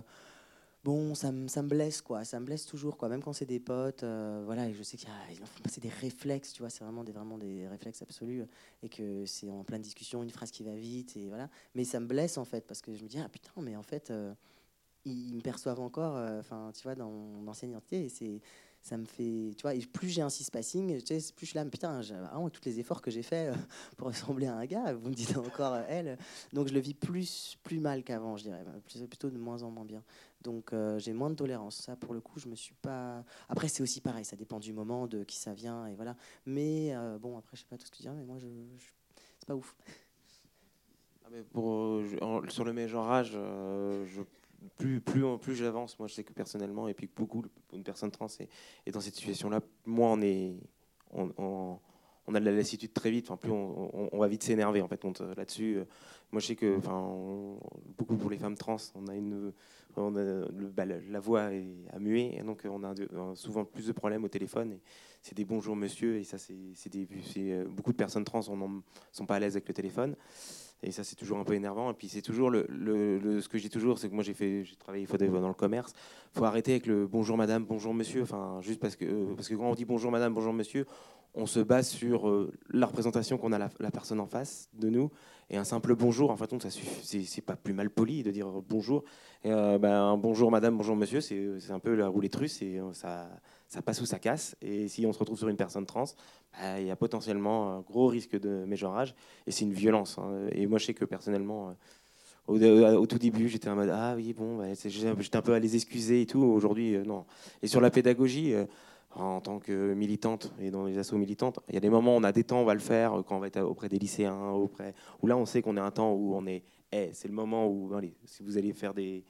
bon, ça, me blesse, quoi. Ça me blesse toujours, quoi. Même quand c'est des potes, euh, voilà, et je sais qu'il faut passer des réflexes, tu vois, c'est vraiment des, vraiment des réflexes absolus, et que c'est en pleine discussion, une phrase qui va vite, et voilà. Mais ça me blesse, en fait, parce que je me dis, ah putain, mais en fait, euh, ils, me perçoivent encore, euh, enfin, tu vois, dans mon ancienne identité, et c'est ça me fait, tu vois, et plus j'ai un six passing, tu sais, plus je suis là, putain, vraiment, tous les efforts que j'ai fait pour ressembler à un gars, vous me dites encore elle, donc je le vis plus, plus mal qu'avant, je dirais, plutôt de moins en moins bien. Donc euh, j'ai moins de tolérance. Ça, pour le coup, je me suis pas. Après, c'est aussi pareil. Ça dépend du moment, de qui ça vient, et voilà. Mais euh, bon, après, je sais pas tout ce que tu dis, mais moi, je, c'est pas ouf. Ah, mais pour, euh, sur le mégenrage, je, plus, plus, plus j'avance, moi, je sais que personnellement, et puis beaucoup, une personne trans est, dans cette situation-là, moins on est, on, on a de la lassitude très vite. Enfin, plus on, va vite s'énerver en fait là-dessus. Moi, je sais que, enfin, beaucoup pour les femmes trans, on a une, on bah, la voix est à muer, donc on a souvent plus de problèmes au téléphone. C'est des bonjours monsieur, et ça, c'est euh, beaucoup de personnes trans ne sont pas à l'aise avec le téléphone. Et ça, c'est toujours un peu énervant. Et puis, c'est toujours le, ce que dis toujours, c'est que moi, j'ai fait, j'ai travaillé dans le commerce. Il faut arrêter avec le bonjour madame, bonjour monsieur. Enfin, juste parce que, parce que quand on dit bonjour madame, bonjour monsieur, on se base sur euh, la représentation qu'on a la, la, personne en face de nous. Et un simple bonjour, en fait, ça c'est pas plus mal poli de dire bonjour. Et, euh, ben, bonjour madame, bonjour monsieur, c'est un peu la roulette russe et euh, ça, ça passe ou ça casse. Et si on se retrouve sur une personne trans, ben, il y a potentiellement un gros risque de mégenrage et c'est une violence. Hein. Et moi, je sais que personnellement, au, au, tout début, j'étais en mode ah oui, bon, ben, j'étais un peu à les excuser et tout. Aujourd'hui, non. Et sur la pédagogie, en tant que militante et dans les assos militantes, il y a des moments où on a des temps, on va le faire quand on va être auprès des lycéens, auprès, où là on sait qu'on est un temps où on est, hey, c'est le moment où, allez, si vous allez faire des,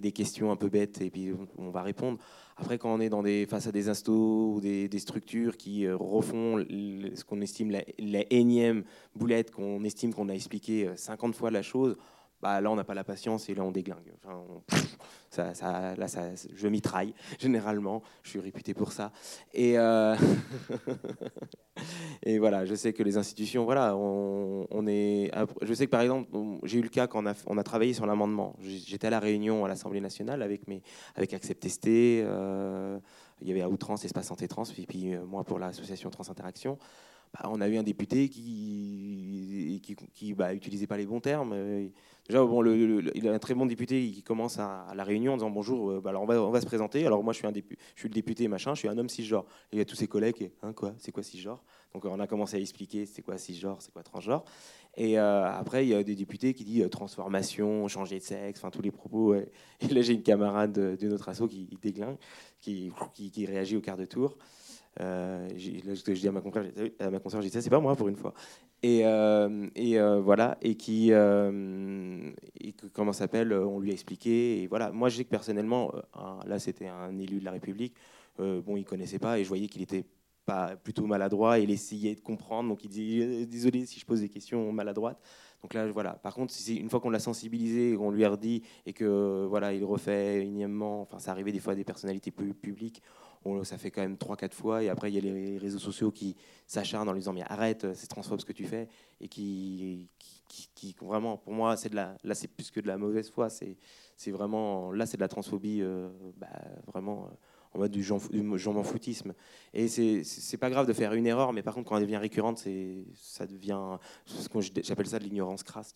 des, questions un peu bêtes et puis on, va répondre. Après, quand on est dans des, face à des instos ou des, des structures qui euh, refont ce qu'on estime la, la énième boulette, qu'on estime qu'on a expliqué 50 euh, fois la chose, bah, là, on n'a pas la patience et là, on déglingue. ça, ça, là, ça, je mitraille, généralement. Je suis réputé pour ça. Et, euh, voilà, je sais que les institutions, voilà, on, est. Je sais que, par exemple, j'ai eu le cas quand on a, travaillé sur l'amendement. J'étais à la réunion à l'Assemblée nationale avec, mes, avec Accept Testé. Euh, il y avait outrance Espace Santé Trans, et puis euh, moi pour l'association Trans Interaction. Bah, on a eu un député qui qui, bah, utilisait pas les bons termes. Déjà, bon, il a un très bon député qui commence à, la réunion en disant bonjour, euh, bah, alors on va, on va se présenter. Alors moi, je suis, un je suis le député, machin, je suis un homme cisgenre. Et il y a tous ses collègues, et, hein, quoi, c'est quoi cisgenre? Donc on a commencé à expliquer c'est quoi cisgenre, c'est quoi transgenre. Et euh, après, il y a des députés qui disent euh, transformation, changer de sexe, enfin tous les propos. Et là, j'ai une camarade de notre asso qui déglingue, qui, qui réagit au quart de tour. Euh, je dis à ma confrère, à ma confrère, c'est pas moi pour une fois. Et, euh, et euh, voilà, et qui, et comment s'appelle, on lui a expliqué. Et voilà, moi, je sais que personnellement, là, c'était un élu de la République. bon, il connaissait pas, et je voyais qu'il était pas plutôt maladroit. Et il essayait de comprendre, donc il dit désolé si je pose des questions maladroites. Donc là, voilà. Par contre, une fois qu'on l'a sensibilisé, qu'on lui a redit et que voilà, il refait énièmement, enfin, ça arrivait des fois à des personnalités publiques ça fait quand même 3-4 fois. Et après, il y a les réseaux sociaux qui s'acharnent en lui disant Mais arrête, c'est transphobe ce que tu fais. Et qui, qui, vraiment, pour moi, c'est de la, là, c'est plus que de la mauvaise foi. C'est, c'est vraiment, là, c'est de la transphobie, euh, bah, vraiment, euh, en mode du, je m'en foutisme. Et c'est pas grave de faire une erreur, mais par contre, quand elle devient récurrente, ça devient. J'appelle ça de l'ignorance crasse.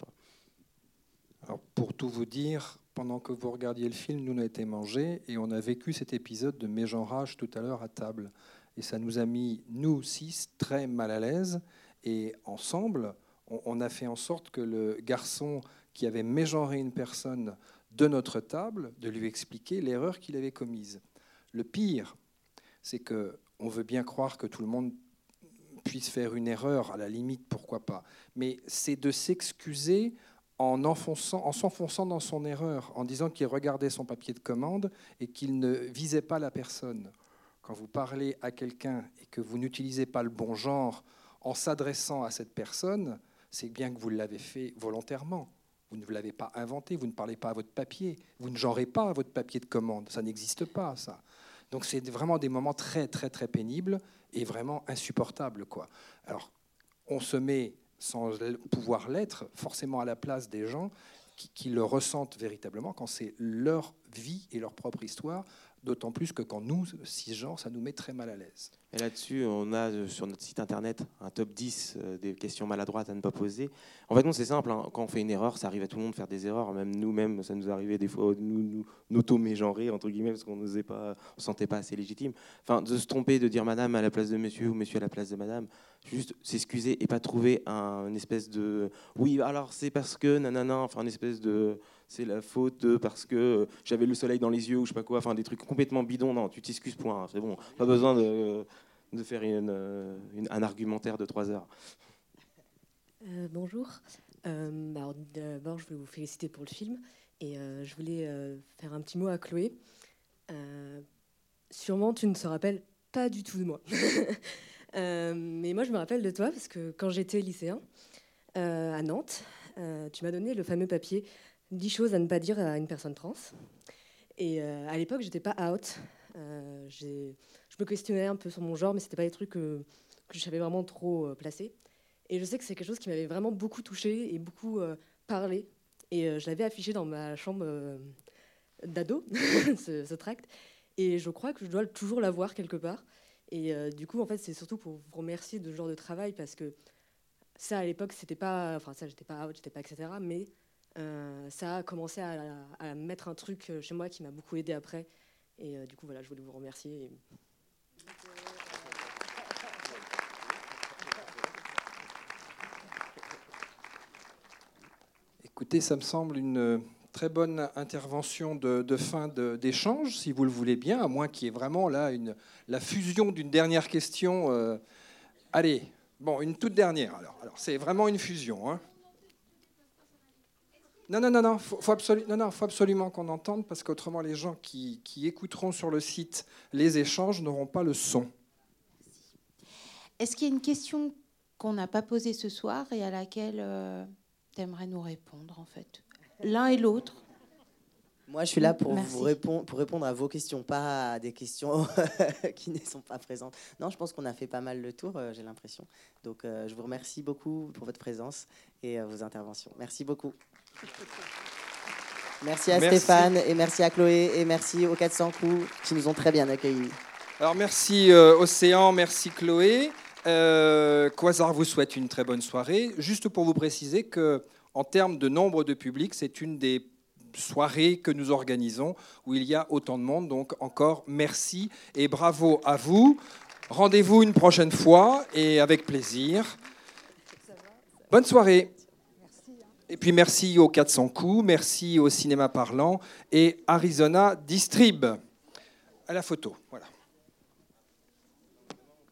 Alors, pour tout vous dire, pendant que vous regardiez le film, nous on a mangés et on a vécu cet épisode de mégenrage tout à l'heure à table. Et ça nous a mis, nous six, très mal à l'aise. Et ensemble, on, a fait en sorte que le garçon qui avait mégenré une personne de notre table, de lui expliquer l'erreur qu'il avait commise. Le pire, c'est que on veut bien croire que tout le monde puisse faire une erreur, à la limite, pourquoi pas. Mais c'est de s'excuser en, en s'enfonçant dans son erreur, en disant qu'il regardait son papier de commande et qu'il ne visait pas la personne. Quand vous parlez à quelqu'un et que vous n'utilisez pas le bon genre en s'adressant à cette personne, c'est bien que vous l'avez fait volontairement. Vous ne l'avez pas inventé, vous ne parlez pas à votre papier, vous ne genrez pas à votre papier de commande, ça n'existe pas ça. Donc c'est vraiment des moments très très très pénibles et vraiment insupportables quoi. Alors on se met sans pouvoir l'être, forcément à la place des gens qui, le ressentent véritablement quand c'est leur vie et leur propre histoire, d'autant plus que quand nous, cisgenres, ça nous met très mal à l'aise. Et là-dessus, on a euh, sur notre site internet un top 10 euh, des questions maladroites à ne pas poser. En fait, non, c'est simple. Hein. Quand on fait une erreur, ça arrive à tout le monde de faire des erreurs. Même nous-mêmes, ça nous arrivait des fois, nous, nous, nous auto-mégenrer, entre guillemets, parce qu'on ne pas, sentait pas assez légitime. Enfin, de se tromper, de dire madame à la place de monsieur ou monsieur à la place de madame, juste s'excuser et pas trouver un, une espèce de oui, alors c'est parce que nanana, enfin, une espèce de c'est la faute parce que j'avais le soleil dans les yeux ou je sais pas quoi, enfin des trucs complètement bidons. Non, tu t'excuses, point. C'est bon, pas besoin de de faire euh, un argumentaire de trois heures. Euh, bonjour. Euh, bah, d'abord, je voulais vous féliciter pour le film et je voulais faire un petit mot à Chloé. sûrement, tu ne te rappelles pas du tout de moi. mais moi, je me rappelle de toi parce que quand j'étais lycéen à Nantes, tu m'as donné le fameux papier 10 choses à ne pas dire à une personne trans. Et à l'époque, j'étais pas out. j'ai je me questionnais un peu sur mon genre, mais c'était pas des trucs que, je savais vraiment trop euh, placer. Et je sais que c'est quelque chose qui m'avait vraiment beaucoup touché et beaucoup euh, parlé. Et euh, je l'avais affiché dans ma chambre d'ado, ce, tract. Et je crois que je dois toujours l'avoir quelque part. Et du coup, en fait, c'est surtout pour vous remercier de ce genre de travail parce que ça, à l'époque, c'était pas. Enfin, ça, j'étais pas out, j'étais pas, etc. Mais ça a commencé à, mettre un truc chez moi qui m'a beaucoup aidé après. Et du coup, voilà, je voulais vous remercier. Écoutez, ça me semble une très bonne intervention de, fin d'échange, si vous le voulez bien, à moins qu'il y ait vraiment là une, la fusion d'une dernière question. Euh. allez, bon, une toute dernière alors. C'est vraiment une fusion. Hein. Non, non, non, non, faut, faut, non, non, faut absolument qu'on entende parce qu'autrement les gens qui, qui, écouteront sur le site les échanges n'auront pas le son. Est-ce qu'il y a une question qu'on n'a pas posée ce soir et à laquelle euh, tu aimerais nous répondre en fait? L'un et l'autre? Moi, je suis là pour vous répondre, pour répondre à vos questions, pas à des questions qui ne sont pas présentes. Non, je pense qu'on a fait pas mal le tour, euh, j'ai l'impression. Donc, euh, je vous remercie beaucoup pour votre présence et vos interventions. Merci beaucoup. Merci à Stéphane et merci à Chloé et merci aux 400 coups qui nous ont très bien accueillis. Alors merci euh, Océan, merci Chloé. Euh, Quasar vous souhaite une très bonne soirée. Juste pour vous préciser que en termes de nombre de public, c'est une des soirées que nous organisons où il y a autant de monde. Donc encore merci et bravo à vous. Rendez-vous une prochaine fois et avec plaisir. Bonne soirée. Et puis merci aux 400 coups, merci au cinéma parlant et Arizona Distrib. À la photo, voilà.